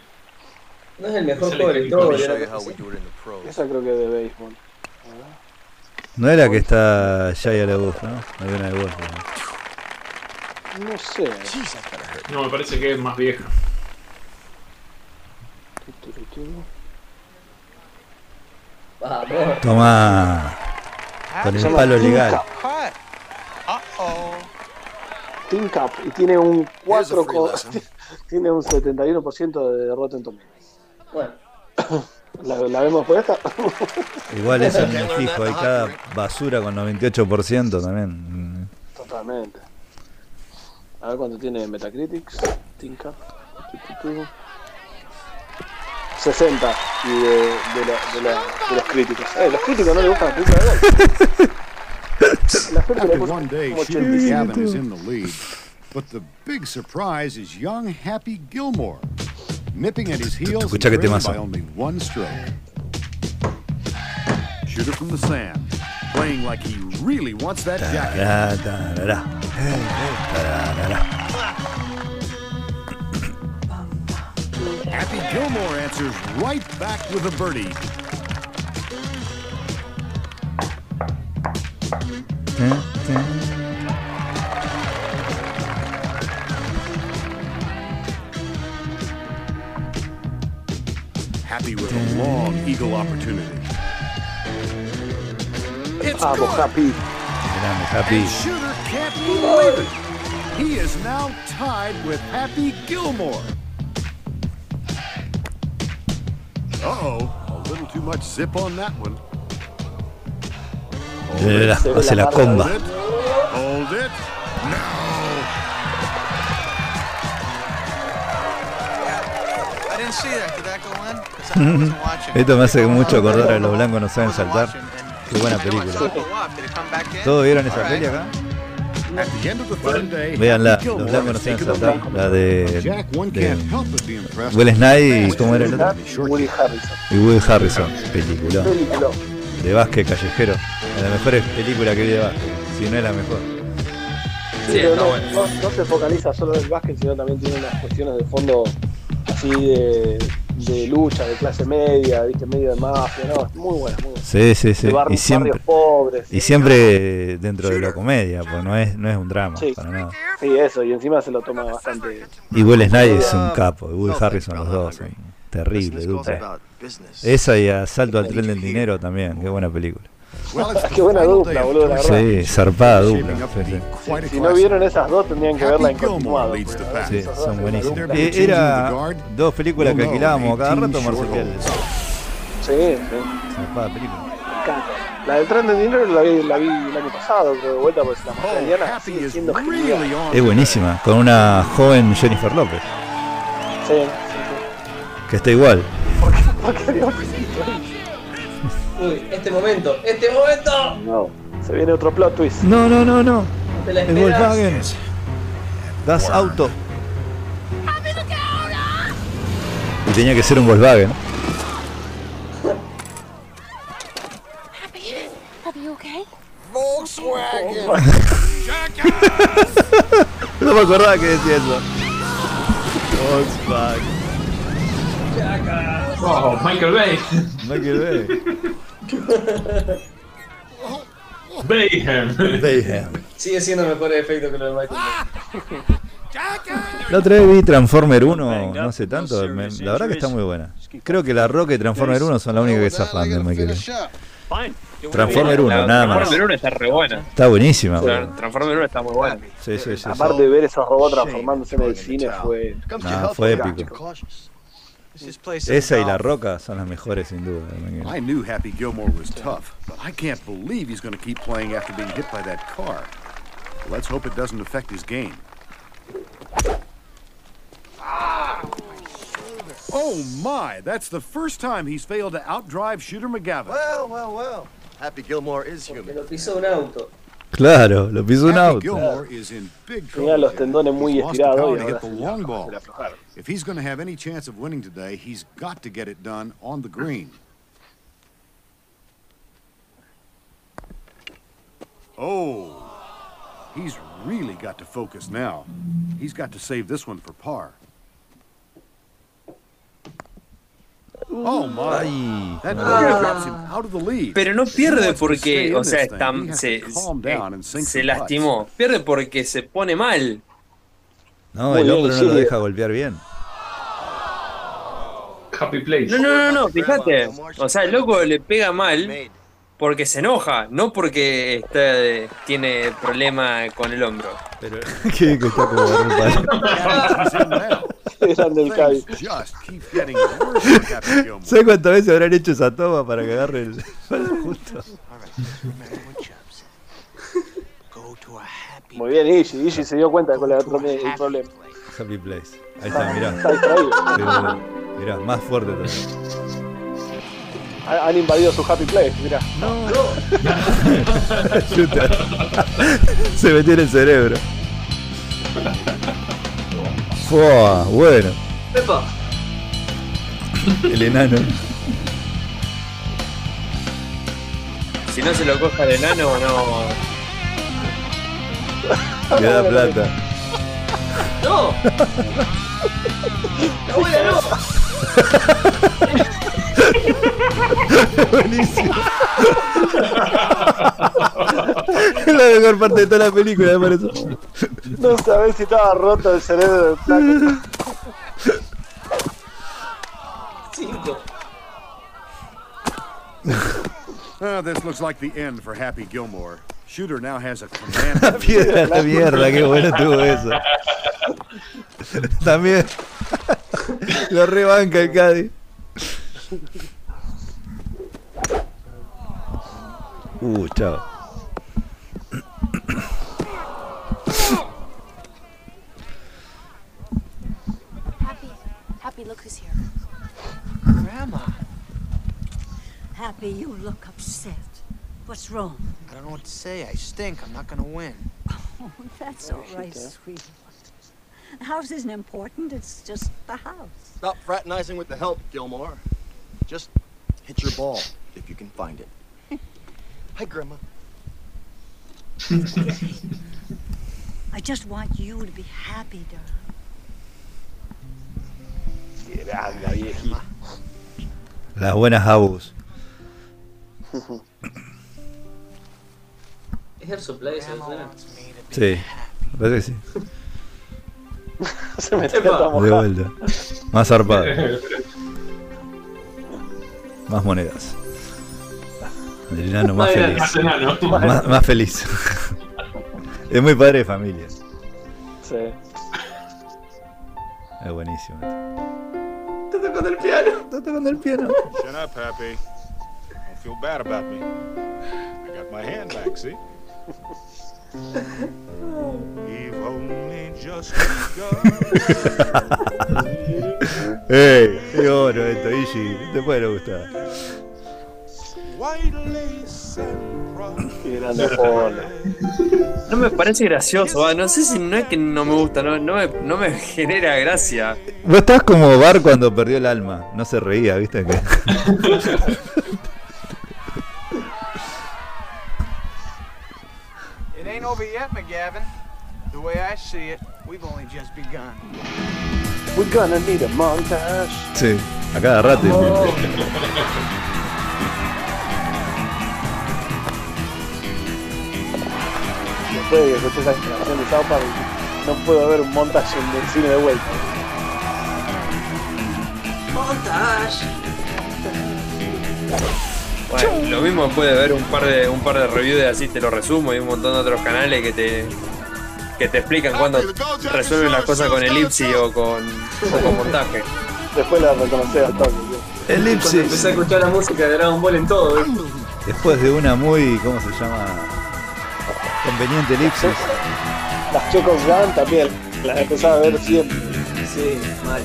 No es el mejor juego de la con- historia. Show you era how cosa we así. do it in the pros. Esa creo que es de béisbol. No era que está Shia LaBeouf, ¿no? Había una de golf. ¿no? No sé. No, me parece que es más vieja. Vamos. Toma. Con el palo legal. Team Cup. Y tiene un 4 free co- lesson. tiene un 71% de Rotten Tomatoes. Bueno, ¿La, la vemos por esta? Igual no me fijo. Hay cada basura con 98% también. Totalmente. A ver cuánto tiene Metacritics. Tu. 60 y de, de, la- de, la- de los críticos. Eh, los críticos no les gustan las películas de golf. La le After one day, 85. McGavin is in the lead, but the big surprise is young Happy Gilmore, nipping at his heels and Escucha qué temazo. by only one stroke. Shooter from the sand, playing like he really wants that jacket. Tará, tarará. Tarará. Happy Gilmore answers right back with a birdie. Eh, eh. Happy with a long eagle opportunity. It's Vamos, good. Happy. Grande, Happy. And Shooter can't believe it. He is now tied with Happy Gilmore. Uh-oh, a little too much zip on that one. Mira, hace la comba. Hold it. Hold it. I didn't see that. Did that go in? Esto me hace mucho acordar a los blancos no saben saltar. Qué buena película. ¿Todos vieron esa peli acá? Happy los blancos no saben saltar. La de, Jack, one de can't help but be impressed. Will Snyder y ¿cómo era el otro? Woody Harrison. Y Woody Harrison, película. Película. De básquet callejero. De las mejores películas que vi de básquet. Si no es la mejor. Sí, pero no, no, no se focaliza solo en el básquet, sino también tiene unas cuestiones de fondo así de, de lucha, de clase media, viste, medio de mafia, no, muy buena, muy buena. Sí, sí, sí. Y siempre, pobres. y siempre dentro de la comedia, pues no es, no es un drama, Sí. para nada. Sí, eso, y encima se lo toma bastante. Y Will Snyder es un capo, y Woody Harrison los dos, son terrible, dupla. Esa y Asalto al tren del dinero también, qué buena película. Qué buena dupla, boludo, la verdad. Sí, zarpada dupla. sí, sí. Si no vieron esas dos, tendrían que verla en continuado. Sí, son buenísimas. Eh, Era dos películas que alquilábamos cada rato, marsupial. Sí, sí. Zarpada película. La del tren del dinero la vi, la vi el año pasado, pero de vuelta, pues la sigue siendo genial. Es buenísima, con una joven Jennifer López, Sí, que está igual. porque Dios Uy, este momento, este momento. No, se viene otro plot twist. No, no, no, no. Te la esperas. Volkswagen. Das Auto. Y tenía que ser un Volkswagen. Volkswagen. No me acordaba que decía eso. Volkswagen. Oh, Michael Bay. Michael Bay. Bayham. Bayham. Sigue siendo mejor efecto que lo de Michael. La otra vez vi Transformer 1, no sé tanto, me- la verdad que está muy buena. Creo que la Roca y Transformer 1 son las únicas que zafan de Michael. Transformer 1, La nada más. Transformer 1 está re buena. Está buenísima. Transformer 1 está muy buena. Sí, sí, sí. Aparte de ver esos robots transformándose en el cine fue. Fue épico. Esa y la Roca son las mejores sin duda. I knew Happy Gilmore was tough, but I can't believe he's going to keep playing after being hit by that car. Let's hope it doesn't affect his game. Oh my, that's the first time he's failed to outdrive Shooter McGavin. Well, well, well. Happy Gilmore is human. Lo pisó. Claro, lo pisó un auto. Gilmore is in big Tenía los tendones muy the estirados power y ahora se le- ball. se le aflojaron. If he's going to have any chance of winning today, he's got to get it done on the green. Oh, he's really got to focus now. He's got to save this one for par. Oh my! Ay, That no. really drops him out of the lead. Pero no pierde porque, o sea, está, se, se lastimó. Pierde porque se pone mal. No, el hombro no lo deja golpear bien. Happy Place. No, no, no, no, fíjate. O sea, el loco le pega mal porque se enoja, no porque está, tiene problema con el hombro. Pero que, que está como in now. Eran del. ¿Sabes cuántas veces habrán hecho esa toma para que agarre el palo justo? Muy bien, Iggy. Iggy se dio cuenta de cuál era el problema. Happy Place. Ahí está, mirá. Está distraído. Mirá, más fuerte todavía. Ha- Han invadido su happy place, mirá. Shooter. Se metió en el cerebro. Fua, bueno. Pepa. El enano. Si no se lo coja el enano, no. Le da plata. ¡No! ¡La abuela no! Buenísimo. Es la mejor parte de toda la película, me parece. No sabés si estaba roto el cerebro del flaco. Cinco. Ah, this looks like the end for Happy Gilmore. Shooter now has a command. La piedra de la mierda, qué bueno estuvo eso. También lo rebanca el Cádiz. Uh, chao. Happy, Happy, look who's here. Grandma. Happy, you look upset. What's wrong? I don't know what to say. I stink. I'm not gonna win. Oh, that's all right, sweetheart. The house isn't important. It's just the house. Stop fraternizing with the help, Gilmore. Just hit your ball if you can find it. Hi, Grandma. I just want you to be happy, darling. Grande. Las buenas abus. ¿Es Supply suena? Sí, parece que sí. Se De vuelta. Más zarpado. Más monedas. El enano más Más feliz. Más enano. Más, más feliz. Es muy padre de familia. Sí. Es buenísimo. Está tocando el piano. Está tocando el piano. Shut up, Happy. Don't feel bad about me. I got my hand back, see? ¡Ey! ¡Qué oro esto, Ishi! Te puede gustar. Qué grande Polo. No me parece gracioso, va. no sé si no es que no me gusta, no, no, me, no me genera gracia. Vos estás como Bar cuando perdió el alma. No se reía, ¿viste? Que... It ain't over yet, McGavin. The way I see it, we've only just begun. We're gonna need a montage. Sí, a cada rato. Después de que escuché esa canción de South Park, no puedo ver un montaje en el cine de vuelta. Montage. Bueno, lo mismo puede ver un par de un par de reviews de así te lo resumo y un montón de otros canales que te que te explican cuando resuelven las cosas con elipsis o con, o con montaje. Después la reconocí al toque. Elipsis. empecé a escuchar la música de Dragon Ball en todo, ¿eh? Después de una muy, ¿cómo se llama? Conveniente elipsis. Las Checos Gun también, las empezaba a ver siempre. Sí, mal.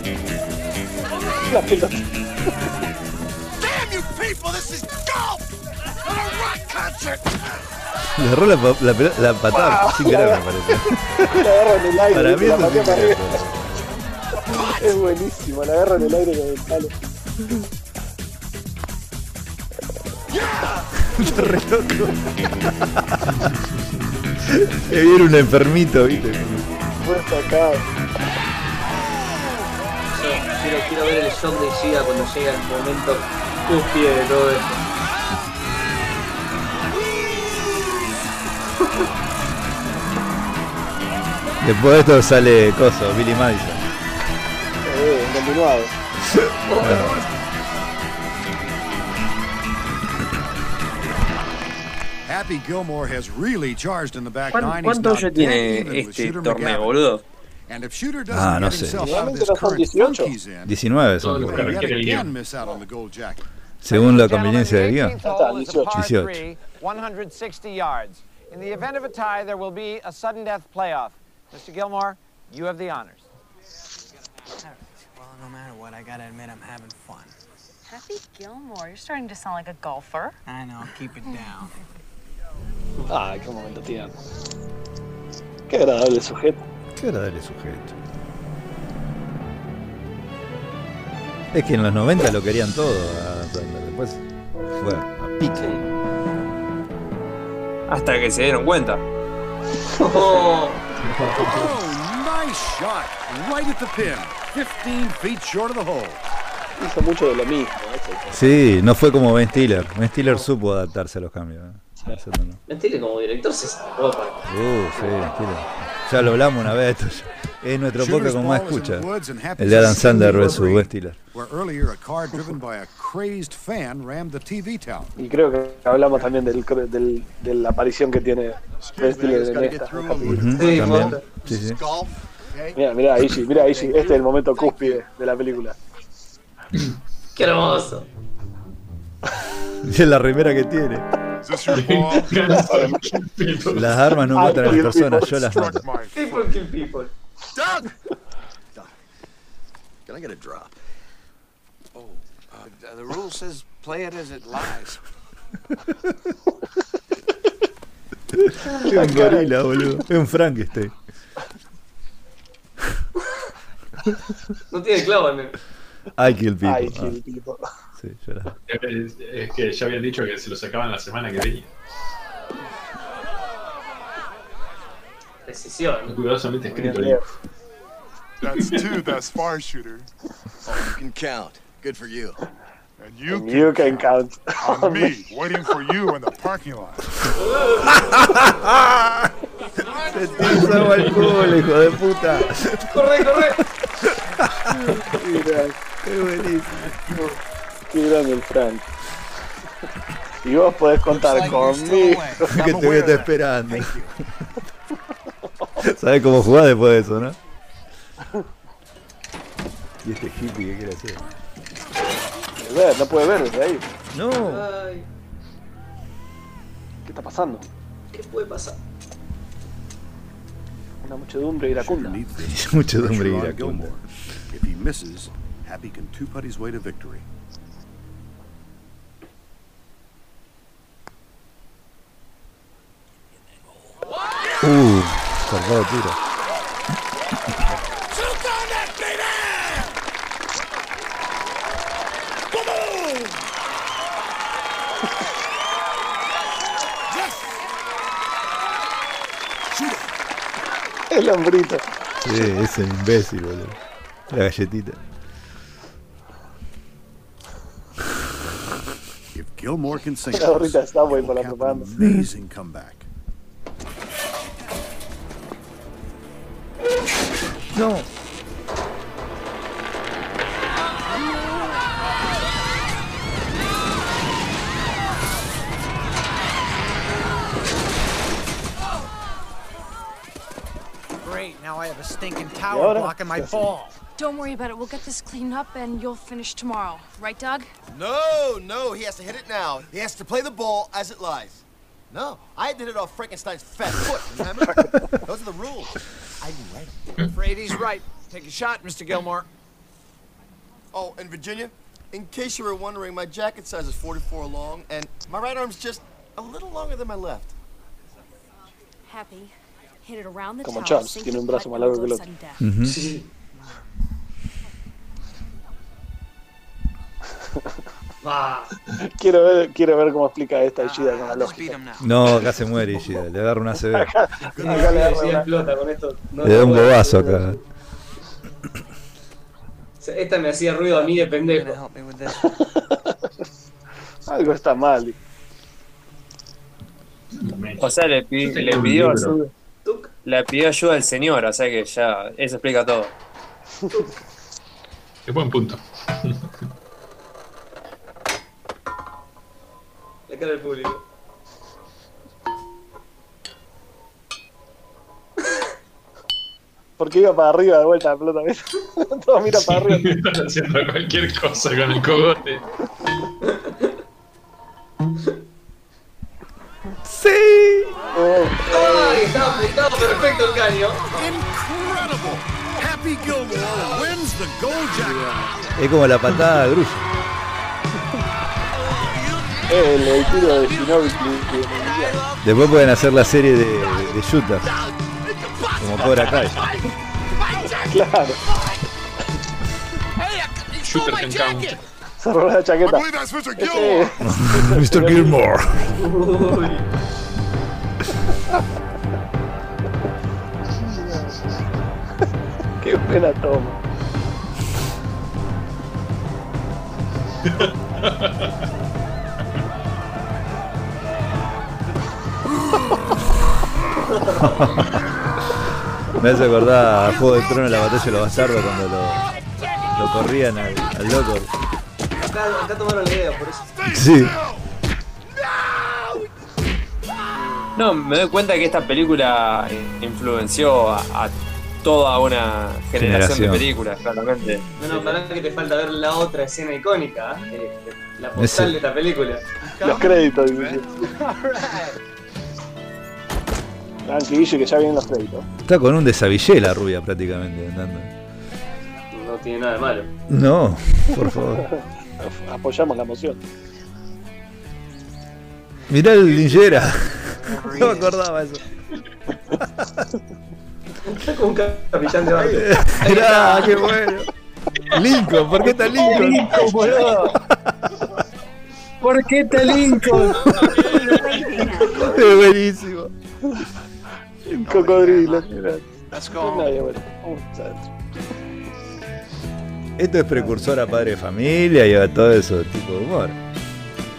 Las pelota. Damn you people, this is golf! Not a rock concert! Le agarró la, la, pelo- la patada sin querer, me parece. La agarra en el aire, Para mí la eso patea sin para querer. arriba. Es buenísimo, la agarra en el aire con el palo. Está re loco. Es bien un enfermito, ¿viste? Fue sacado. Yo quiero, quiero ver el shock de Giga cuando llega el momento cúspide de todo esto. Después de esto sale Coso, Billy Madison. Eh, continuado. Happy Gilmore has really charged in the back ¿Cuán- nine. He's ¿Cuánto now ya dead tiene even with este Shooter torneo, McGavin. boludo? And if Shooter doesn't Ah, no get sé. himself out of Realmente this no son current 18. funk he's in, 19 son. he'll Claro, yet quiere el again guion. miss out on the gold jacket. Según la Ladies and conveniencia del gentlemen, guion. the 18th hole is a 18. par 18. three, 160 yards. In the event of a tie, there will be a sudden death playoff. Mr. Gilmore, you have the honors. Well, no matter what, I gotta admit I'm having fun. Happy Gilmore, you're starting to sound like a golfer. I know, keep it down. Ay, qué momento tierno. Qué agradable sujeto. Qué agradable sujeto. Es que en los 90 lo querían todo. Después fue a pique. Hasta que se dieron cuenta. Oh, Oh, nice shot. Right at the pin. 15 feet short of the hole. Hizo mucho de lo mismo. eso. Sí, no fue como Ben Stiller. Ben Stiller supo adaptarse a los cambios. Mentira, como director se sacó para. Uh, sí. Ya lo hablamos una vez. esto ya- Es nuestro podcast con más escucha. El de Adam Sandler versus Ben Stiller. Where earlier a car driven by a crazed fan rammed the TV tower. Y creo que hablamos también del, del, de la aparición que tiene Ben Stiller en esta. También. bueno. Sí, sí. Mira, mira, Ishi, mira, Ishi, este es el momento cúspide de la película. ¡Qué hermoso! Y es la remera que tiene. Las armas no matan a las personas, yo las mato. People kill people. Doug! Can I get a drop? Oh, uh, the rule says play it as it lies. Es un gorila, boludo. Es un Frankenstein. No tiene clavo, nene. Ay, kill people. Ah, kill people. Sí. Es, es que ya habían dicho que se lo sacaban la semana que venía. Decisión. Cuidadosamente escrito ahí. That's two thus far, shooter. Oh, you can count. Good for you. And you And you can count. on me, waiting for you in the parking lot. Te pisaba el culo, hijo de puta. Corre, corre. Mira, Qué buenísimo. Qué grande el Frank. Y vos podés contar conmigo. que te voy a estar esperando. ¿Sabes cómo jugás después de eso, no? ¿Y este hippie qué quiere hacer? Ver, no puede ver desde ahí. No. Ay, ¿Qué está pasando? ¿qué puede pasar? Una muchedumbre iracunda. Muchedumbre iracunda. If he misses, Happy can two putt his way to victory. Uh, cargado tiro. El hombrito. Sí, ese imbécil, boludo. La galletita. If Gilmore can sink La gorrita Subway he'll por la propaganda. amazing comeback. No. Great, now I have a stinking tower ahora, blocking my ball. Don't worry about it. We'll get this cleaned up and you'll finish tomorrow. Right, Doug? No, no, he has to hit it now. He has to play the ball as it lies. No, I did it off Frankenstein's fat foot, remember? Those are the rules. I read it. Afraid he's right. Take a shot, Mr. Gilmore. Oh, and Virginia, in case you were wondering, my jacket size is 44 long, and my right arm's just a little longer than my left. Happy. Hit it around the Como tower. Charles, sink tiene the un brazo putt, más and largo que el sudden death. Ujú. Ah, Quiero ver, quiero ver cómo explica esta Ishida con la lógica. No, acá se muere Ishida, le agarra una CB. Acá le agarra una- explota con esto. No Le da un bobazo acá. Esta me hacía ruido a mí de pendejo. Algo está mal. O sea, le, pi- Yo tengo le pidió. Le pidió ayuda al señor, o sea que ya. Eso explica todo. Qué buen punto. La cara del público. Porque iba para arriba de vuelta la pelota. ¿ves? Todo mira para arriba. Están haciendo cualquier cosa con el cogote. ¡Sí! ¡Ay! Estaba perfecto el caño. Incredible! Happy Gilmore wins the gold jacket. Es como la patada de Grullo. El, el tiro de Ginobili. Después pueden hacer la serie de, de shooters. Como Cobra Kai. Claro. Shooter can count. Se robó la chaqueta. that's Mr. Ese Gilmore. Mr. Qué buena toma. Me hace acordar a Juego de Tronos, la batalla de los bastardos, cuando lo, lo corrían al, al loco. Acá, acá tomaron la idea, por eso. Sí. No, me doy cuenta que esta película eh, influenció a, a toda una generación, Generación. de películas, claramente. No, no, para que te falta ver la otra escena icónica, ¿eh? Eh, la postal Ese. de esta película. Los créditos. dice. Tranquillo que ya vienen los créditos. Está con un desabillé la rubia prácticamente andando. No tiene nada de malo. No, por favor. Apoyamos la moción. Mirá el linchera. No me acordaba eso. Está como un capitán de barco. Mirá, qué bueno. Lincoln, ¿por qué está Lincoln? Lincoln, boludo. ¿Por qué está Lincoln? Es buenísimo. Un cocodrilo. mirá. Let's No, nadie, bueno, vamos adentro. Esto es precursor a Padre de Familia y a todo eso tipo de humor.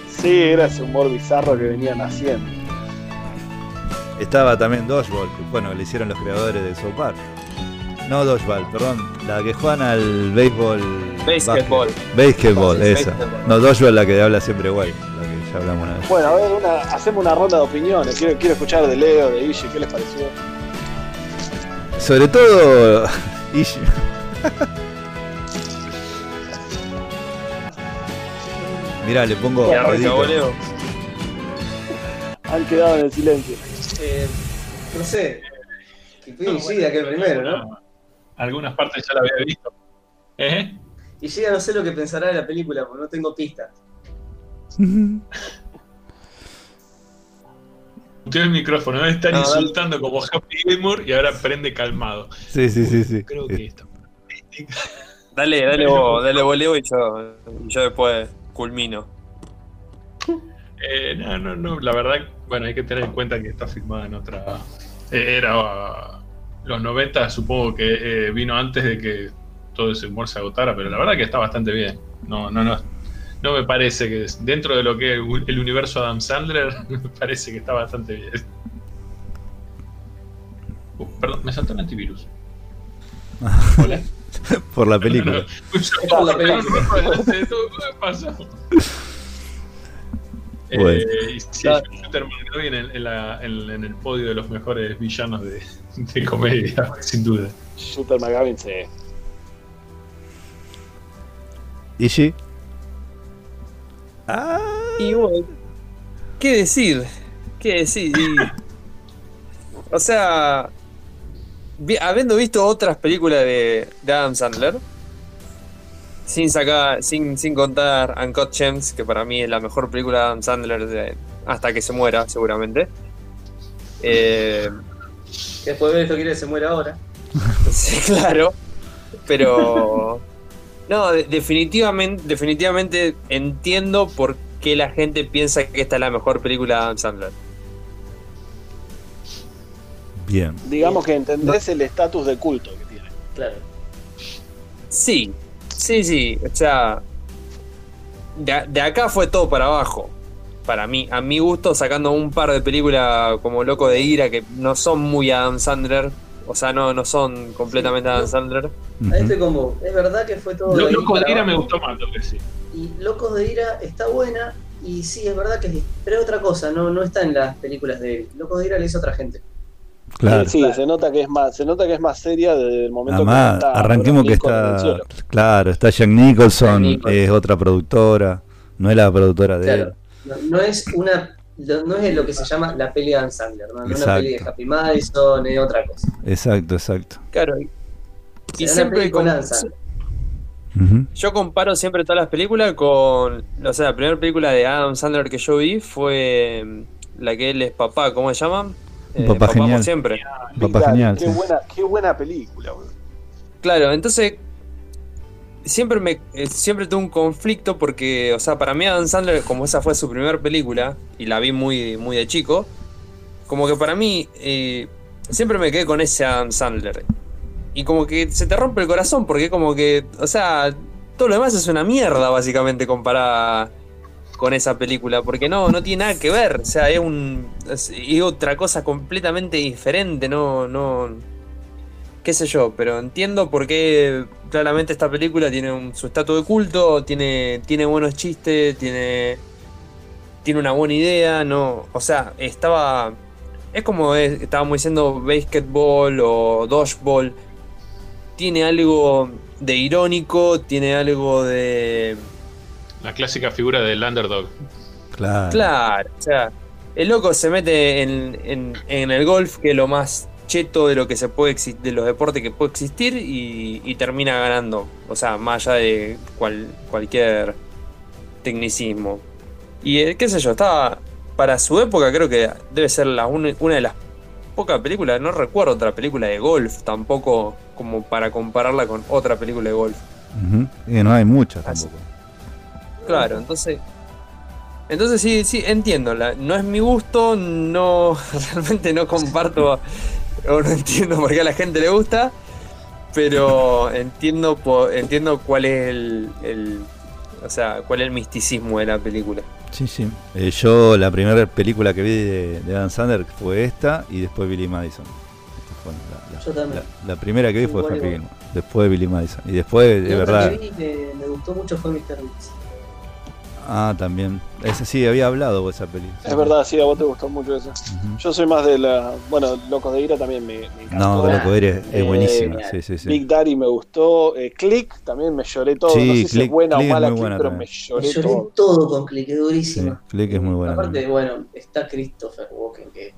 Sí, era ese humor bizarro que venían haciendo. Estaba también Dodgeball, que bueno, le hicieron los creadores de South Park. No Dodgeball, perdón, la que juegan al béisbol. Basketball, Sí, esa. basketball. No, Dodgeball la que habla siempre guay, ya hablamos una vez. Bueno, a ver, una, hacemos una ronda de opiniones. Quiero, quiero escuchar de Leo, de Ishi, ¿qué les pareció? Sobre todo. Ishi. Mirá, le pongo. Boludo. Han quedado en el silencio. Eh, no sé. Que fue Ishida que primero, ¿no? Algunas partes ya la había visto. ¿Eh? Ishida no sé lo que pensará de la película porque no tengo pistas. Muteó el micrófono, me están No, dale. insultando como Happy Gilmore y ahora prende calmado. Sí, sí, sí, sí. Creo que esto. Dale, dale vos, dale vos, Leo, y yo, yo después culmino. Eh, no, no, no, la verdad, bueno, hay que tener en cuenta que está filmada en otra. eh, era uh, los 90, supongo que eh, vino antes de que todo ese humor se agotara, pero la verdad que está bastante bien. No, no, no. No me parece que dentro de lo que es el universo Adam Sandler, me parece que está bastante bien. Uh, perdón, me saltó el antivirus. Hola. Por la película. Por la película. Bueno. Eh, y sí, Shooter McGavin en, el- en la- en- en el podio de los mejores villanos de, de comedia, sin duda. Shooter McGavin, sí. Y bueno, ¿qué decir? ¿Qué decir? Y- o sea, vi- habiendo visto otras películas de, de Adam Sandler, sin sacar, sin, sin contar Uncut Gems, que para mí es la mejor película de Adam Sandler de- hasta que se muera, seguramente. Eh, Que después de esto quiere que se muera ahora. Sí, claro. Pero. No, de- definitivamente, definitivamente entiendo por qué la gente piensa que esta es la mejor película de Adam Sandler. Bien. Digamos que entendés el estatus de culto que tiene. Claro. Sí, sí, sí. O sea. De, de acá fue todo para abajo. Para mí, a mi gusto, sacando un par de películas como Loco de Ira que no son muy Adam Sandler. O sea, no, no son completamente Adam Sandler. Ahí estoy con vos. Es verdad que fue todo. Lo- ahí Loco de Ira me gustó más lo que sí. Y Locos de Ira está buena. Y sí, es verdad que es. Pero es otra cosa, no, no está en las películas de él. Locos de Ira le hizo otra gente. Claro. Sí, se nota que es más, se nota que es más seria desde el momento Además, que está arranquemos que Lincoln en el está. Claro, está Jack Nicholson, Jack Nicholson. es otra productora, no es la productora de Claro. él. No, no es una. No es lo que se llama la peli de Adam Sandler, ¿no? No es una peli de Happy Madison, es otra cosa. Exacto, exacto. Claro. Y, siempre con Adam Sandler. Yo comparo siempre todas las películas con. O sea, la primera película de Adam Sandler que yo vi fue mm, la que él es papá, ¿cómo se llama? Eh, Papá por Genial. siempre. Papá genial. Qué sí. buena, qué buena película, boludo. Claro, entonces. Siempre me eh, siempre tuve un conflicto porque, o sea, para mí Adam Sandler, como esa fue su primera película, y la vi muy, muy de chico, como que para mí eh, siempre me quedé con ese Adam Sandler. Y como que se te rompe el corazón porque como que, o sea, todo lo demás es una mierda básicamente comparada con esa película, porque no, no tiene nada que ver, o sea, es un es, es otra cosa completamente diferente, no, no, qué sé yo, pero entiendo por qué claramente esta película tiene un- su estatus de culto, tiene, tiene buenos chistes, tiene, tiene una buena idea, no, o sea, estaba, es como es- estábamos diciendo basketball o dodgeball, tiene algo de irónico, tiene algo de... La clásica figura del underdog. Claro. Claro, o sea, el loco se mete en, en- en el golf, que es lo más cheto de lo que se puede de los deportes que puede existir, y, y termina ganando. O sea, más allá de cual- cualquier tecnicismo. Y eh, qué sé yo, estaba. para su época creo que debe ser la una de las pocas películas, no recuerdo otra película de golf tampoco como para compararla con otra película de golf. Y no hay muchas tampoco. Claro, entonces entonces sí, sí, entiendo. no es mi gusto, no realmente no comparto no entiendo por qué a la gente le gusta, pero entiendo entiendo cuál es el, o sea, cuál es el misticismo de la película. Sí, sí. Eh, yo la primera película que vi de, de, Adam Sandler fue esta y después Billy Madison. la, yo también. La, primera que vi fue Happy Gilmore, después Billy Madison. Y después, de verdad. que vi me, me, gustó mucho fue Mr. Biggs. Ah, también. Ese sí, había hablado de esa película. Es verdad, sí, a vos te gustó mucho esa. Yo soy más de la. Bueno, Locos de Ira también me, me encantó. No, Locos de Ira es, eh, buenísima. Sí, sí, sí. Big Daddy me gustó. Eh, Click también me lloré todo. Sí, no sé Click, si es buena Click o mala, Click, buena pero también. me lloré, Me lloré todo. todo con Click, es durísima. Click es muy buena. Aparte, también. bueno, está Christopher Walken que.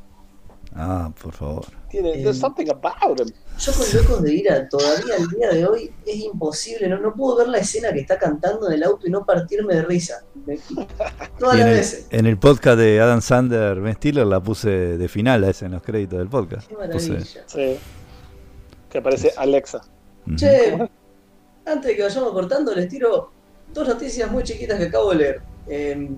Ah, por favor. Tiene there's something about him. Yo con Locos de Ira, todavía al día de hoy es imposible, no, no puedo ver la escena que está cantando en el auto y no partirme de risa. Me- Todas las en, el, veces. en el podcast de Adam Sandler, Ben Stiller, la puse de final a ese en los créditos del podcast. Qué maravilla. Puse- Sí. Que aparece Alexa. Che, antes de que vayamos cortando, les tiro dos noticias muy chiquitas que acabo de leer. Eh,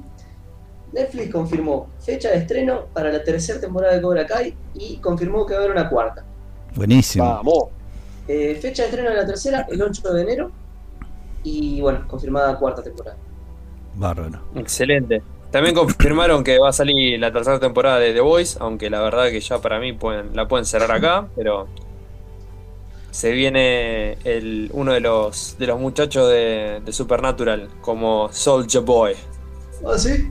Netflix confirmó fecha de estreno para la tercera temporada de Cobra Kai y confirmó que va a haber una cuarta. Buenísimo. Vamos. Eh, fecha de estreno de la tercera, el 8 de enero. Y bueno, confirmada cuarta temporada. Bárbaro. Excelente. También confirmaron que va a salir la tercera temporada de The Voice, aunque la verdad que ya para mí pueden, la pueden cerrar acá, pero se viene el, uno de los de los muchachos de, de Supernatural como Soldier Boy. ¿Ah, sí?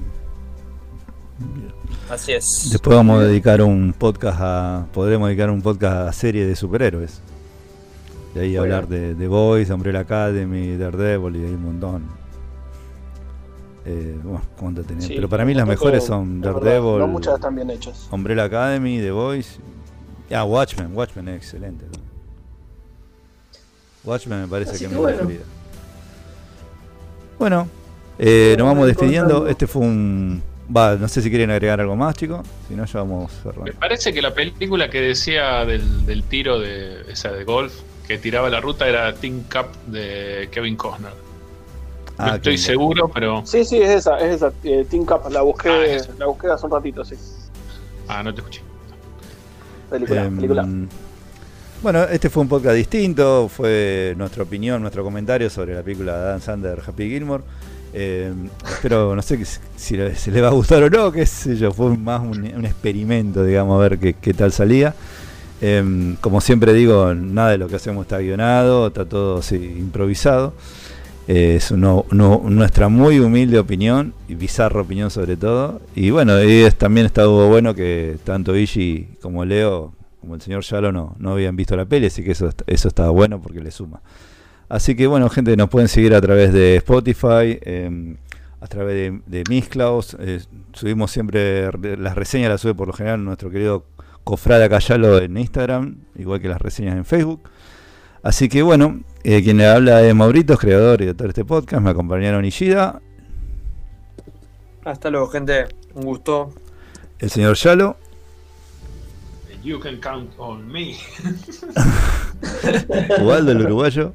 Así es. Después vamos a dedicar un podcast a. Podremos dedicar un podcast a serie de superhéroes. De ahí hablar de The Boys, Umbrella Academy, Daredevil y hay un montón. Eh, bueno, ¿cuánto tenía? Sí, Pero para mí las mejores son es verdad, Daredevil, No muchas están bien hechas. Umbrella Academy, The Boys. Ah, Watchmen. Watchmen es excelente. Watchmen me parece Así que es mi bueno. preferida. Bueno, eh, nos vamos despidiendo. Este fue un. Va, no sé si quieren agregar algo más, chicos. Si no, ya vamos cerrando. Me parece que la película que decía del, del tiro de esa de golf que tiraba la ruta era Team Cup de Kevin Costner. Ah, no estoy seguro, pero. Sí, sí, es esa, es esa. eh, Team Cup, la busqué, Ah, es la busqué hace un ratito, sí. Ah, no te escuché. Película, Em, película. Bueno, este fue un podcast distinto, fue nuestra opinión, nuestro comentario sobre la película de Dan Sander, Happy Gilmore. Eh, espero, no sé si si le va a gustar o no, qué sé yo, fue más un, un experimento, digamos, a ver qué, qué tal salía. Eh, como siempre digo, nada de lo que hacemos está guionado, está todo improvisado. Eh, es uno- uno- nuestra muy humilde opinión y bizarra opinión sobre todo. Y bueno, y es, también estuvo bueno que tanto Ishi como Leo, como el señor Yalo, no, no habían visto la peli, así que eso, eso estaba bueno porque le suma. Así que bueno, gente, nos pueden seguir a través de Spotify, eh, a través de, de Mixclouds. eh, subimos siempre re- las reseñas, las sube por lo general nuestro querido Cofrada Cayalo en Instagram, igual que las reseñas en Facebook. Así que bueno, eh, quien le habla es Maurito, creador y editor de este podcast. Me acompañaron Ishida, Hasta luego, gente. Un gusto. el señor Yalo, You can count on me. Ubaldo el uruguayo.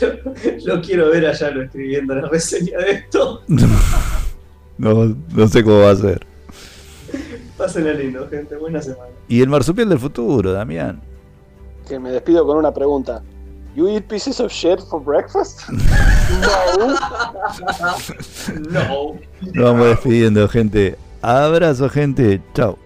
Lo, lo quiero ver allá lo escribiendo la reseña de esto. No, no sé cómo va a ser. Pásenla lindo, gente. Buena semana. Y el marsupial del futuro, Damián. Que me despido con una pregunta. You eat pieces of shit for breakfast? no. no. Nos vamos despidiendo, gente. Abrazo, gente. Chao.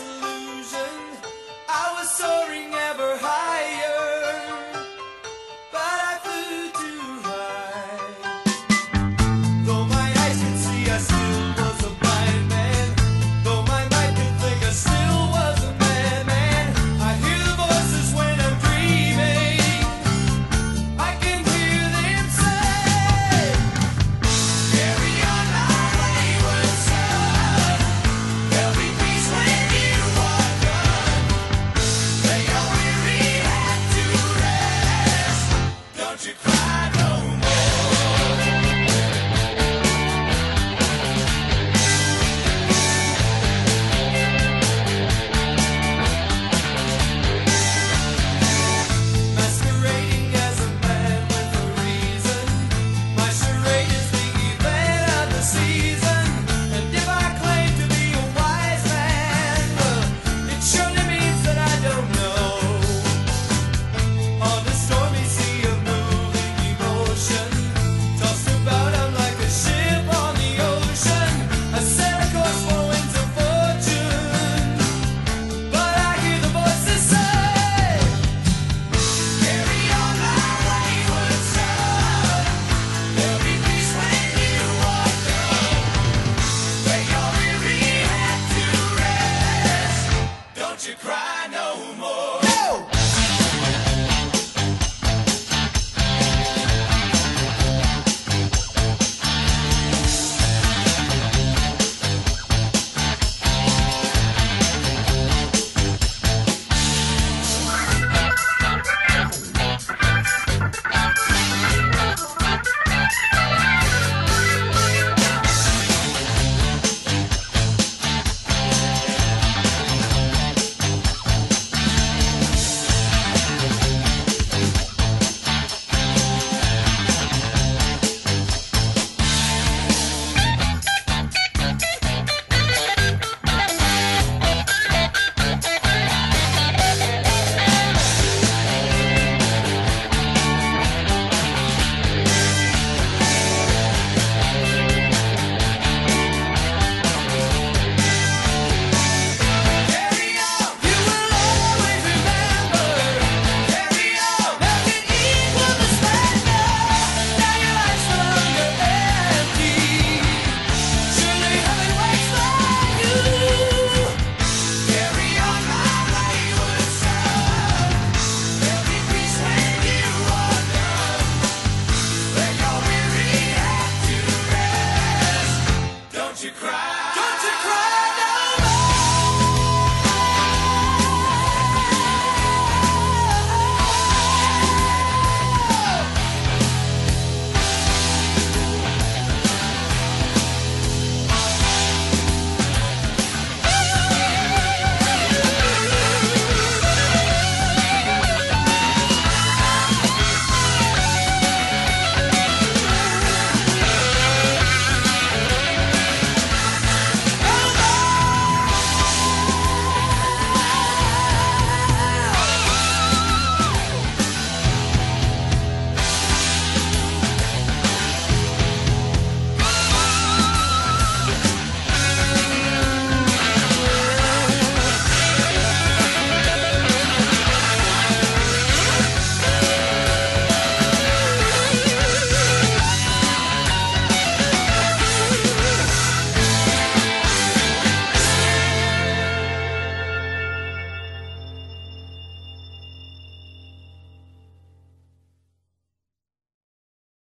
Absolutely.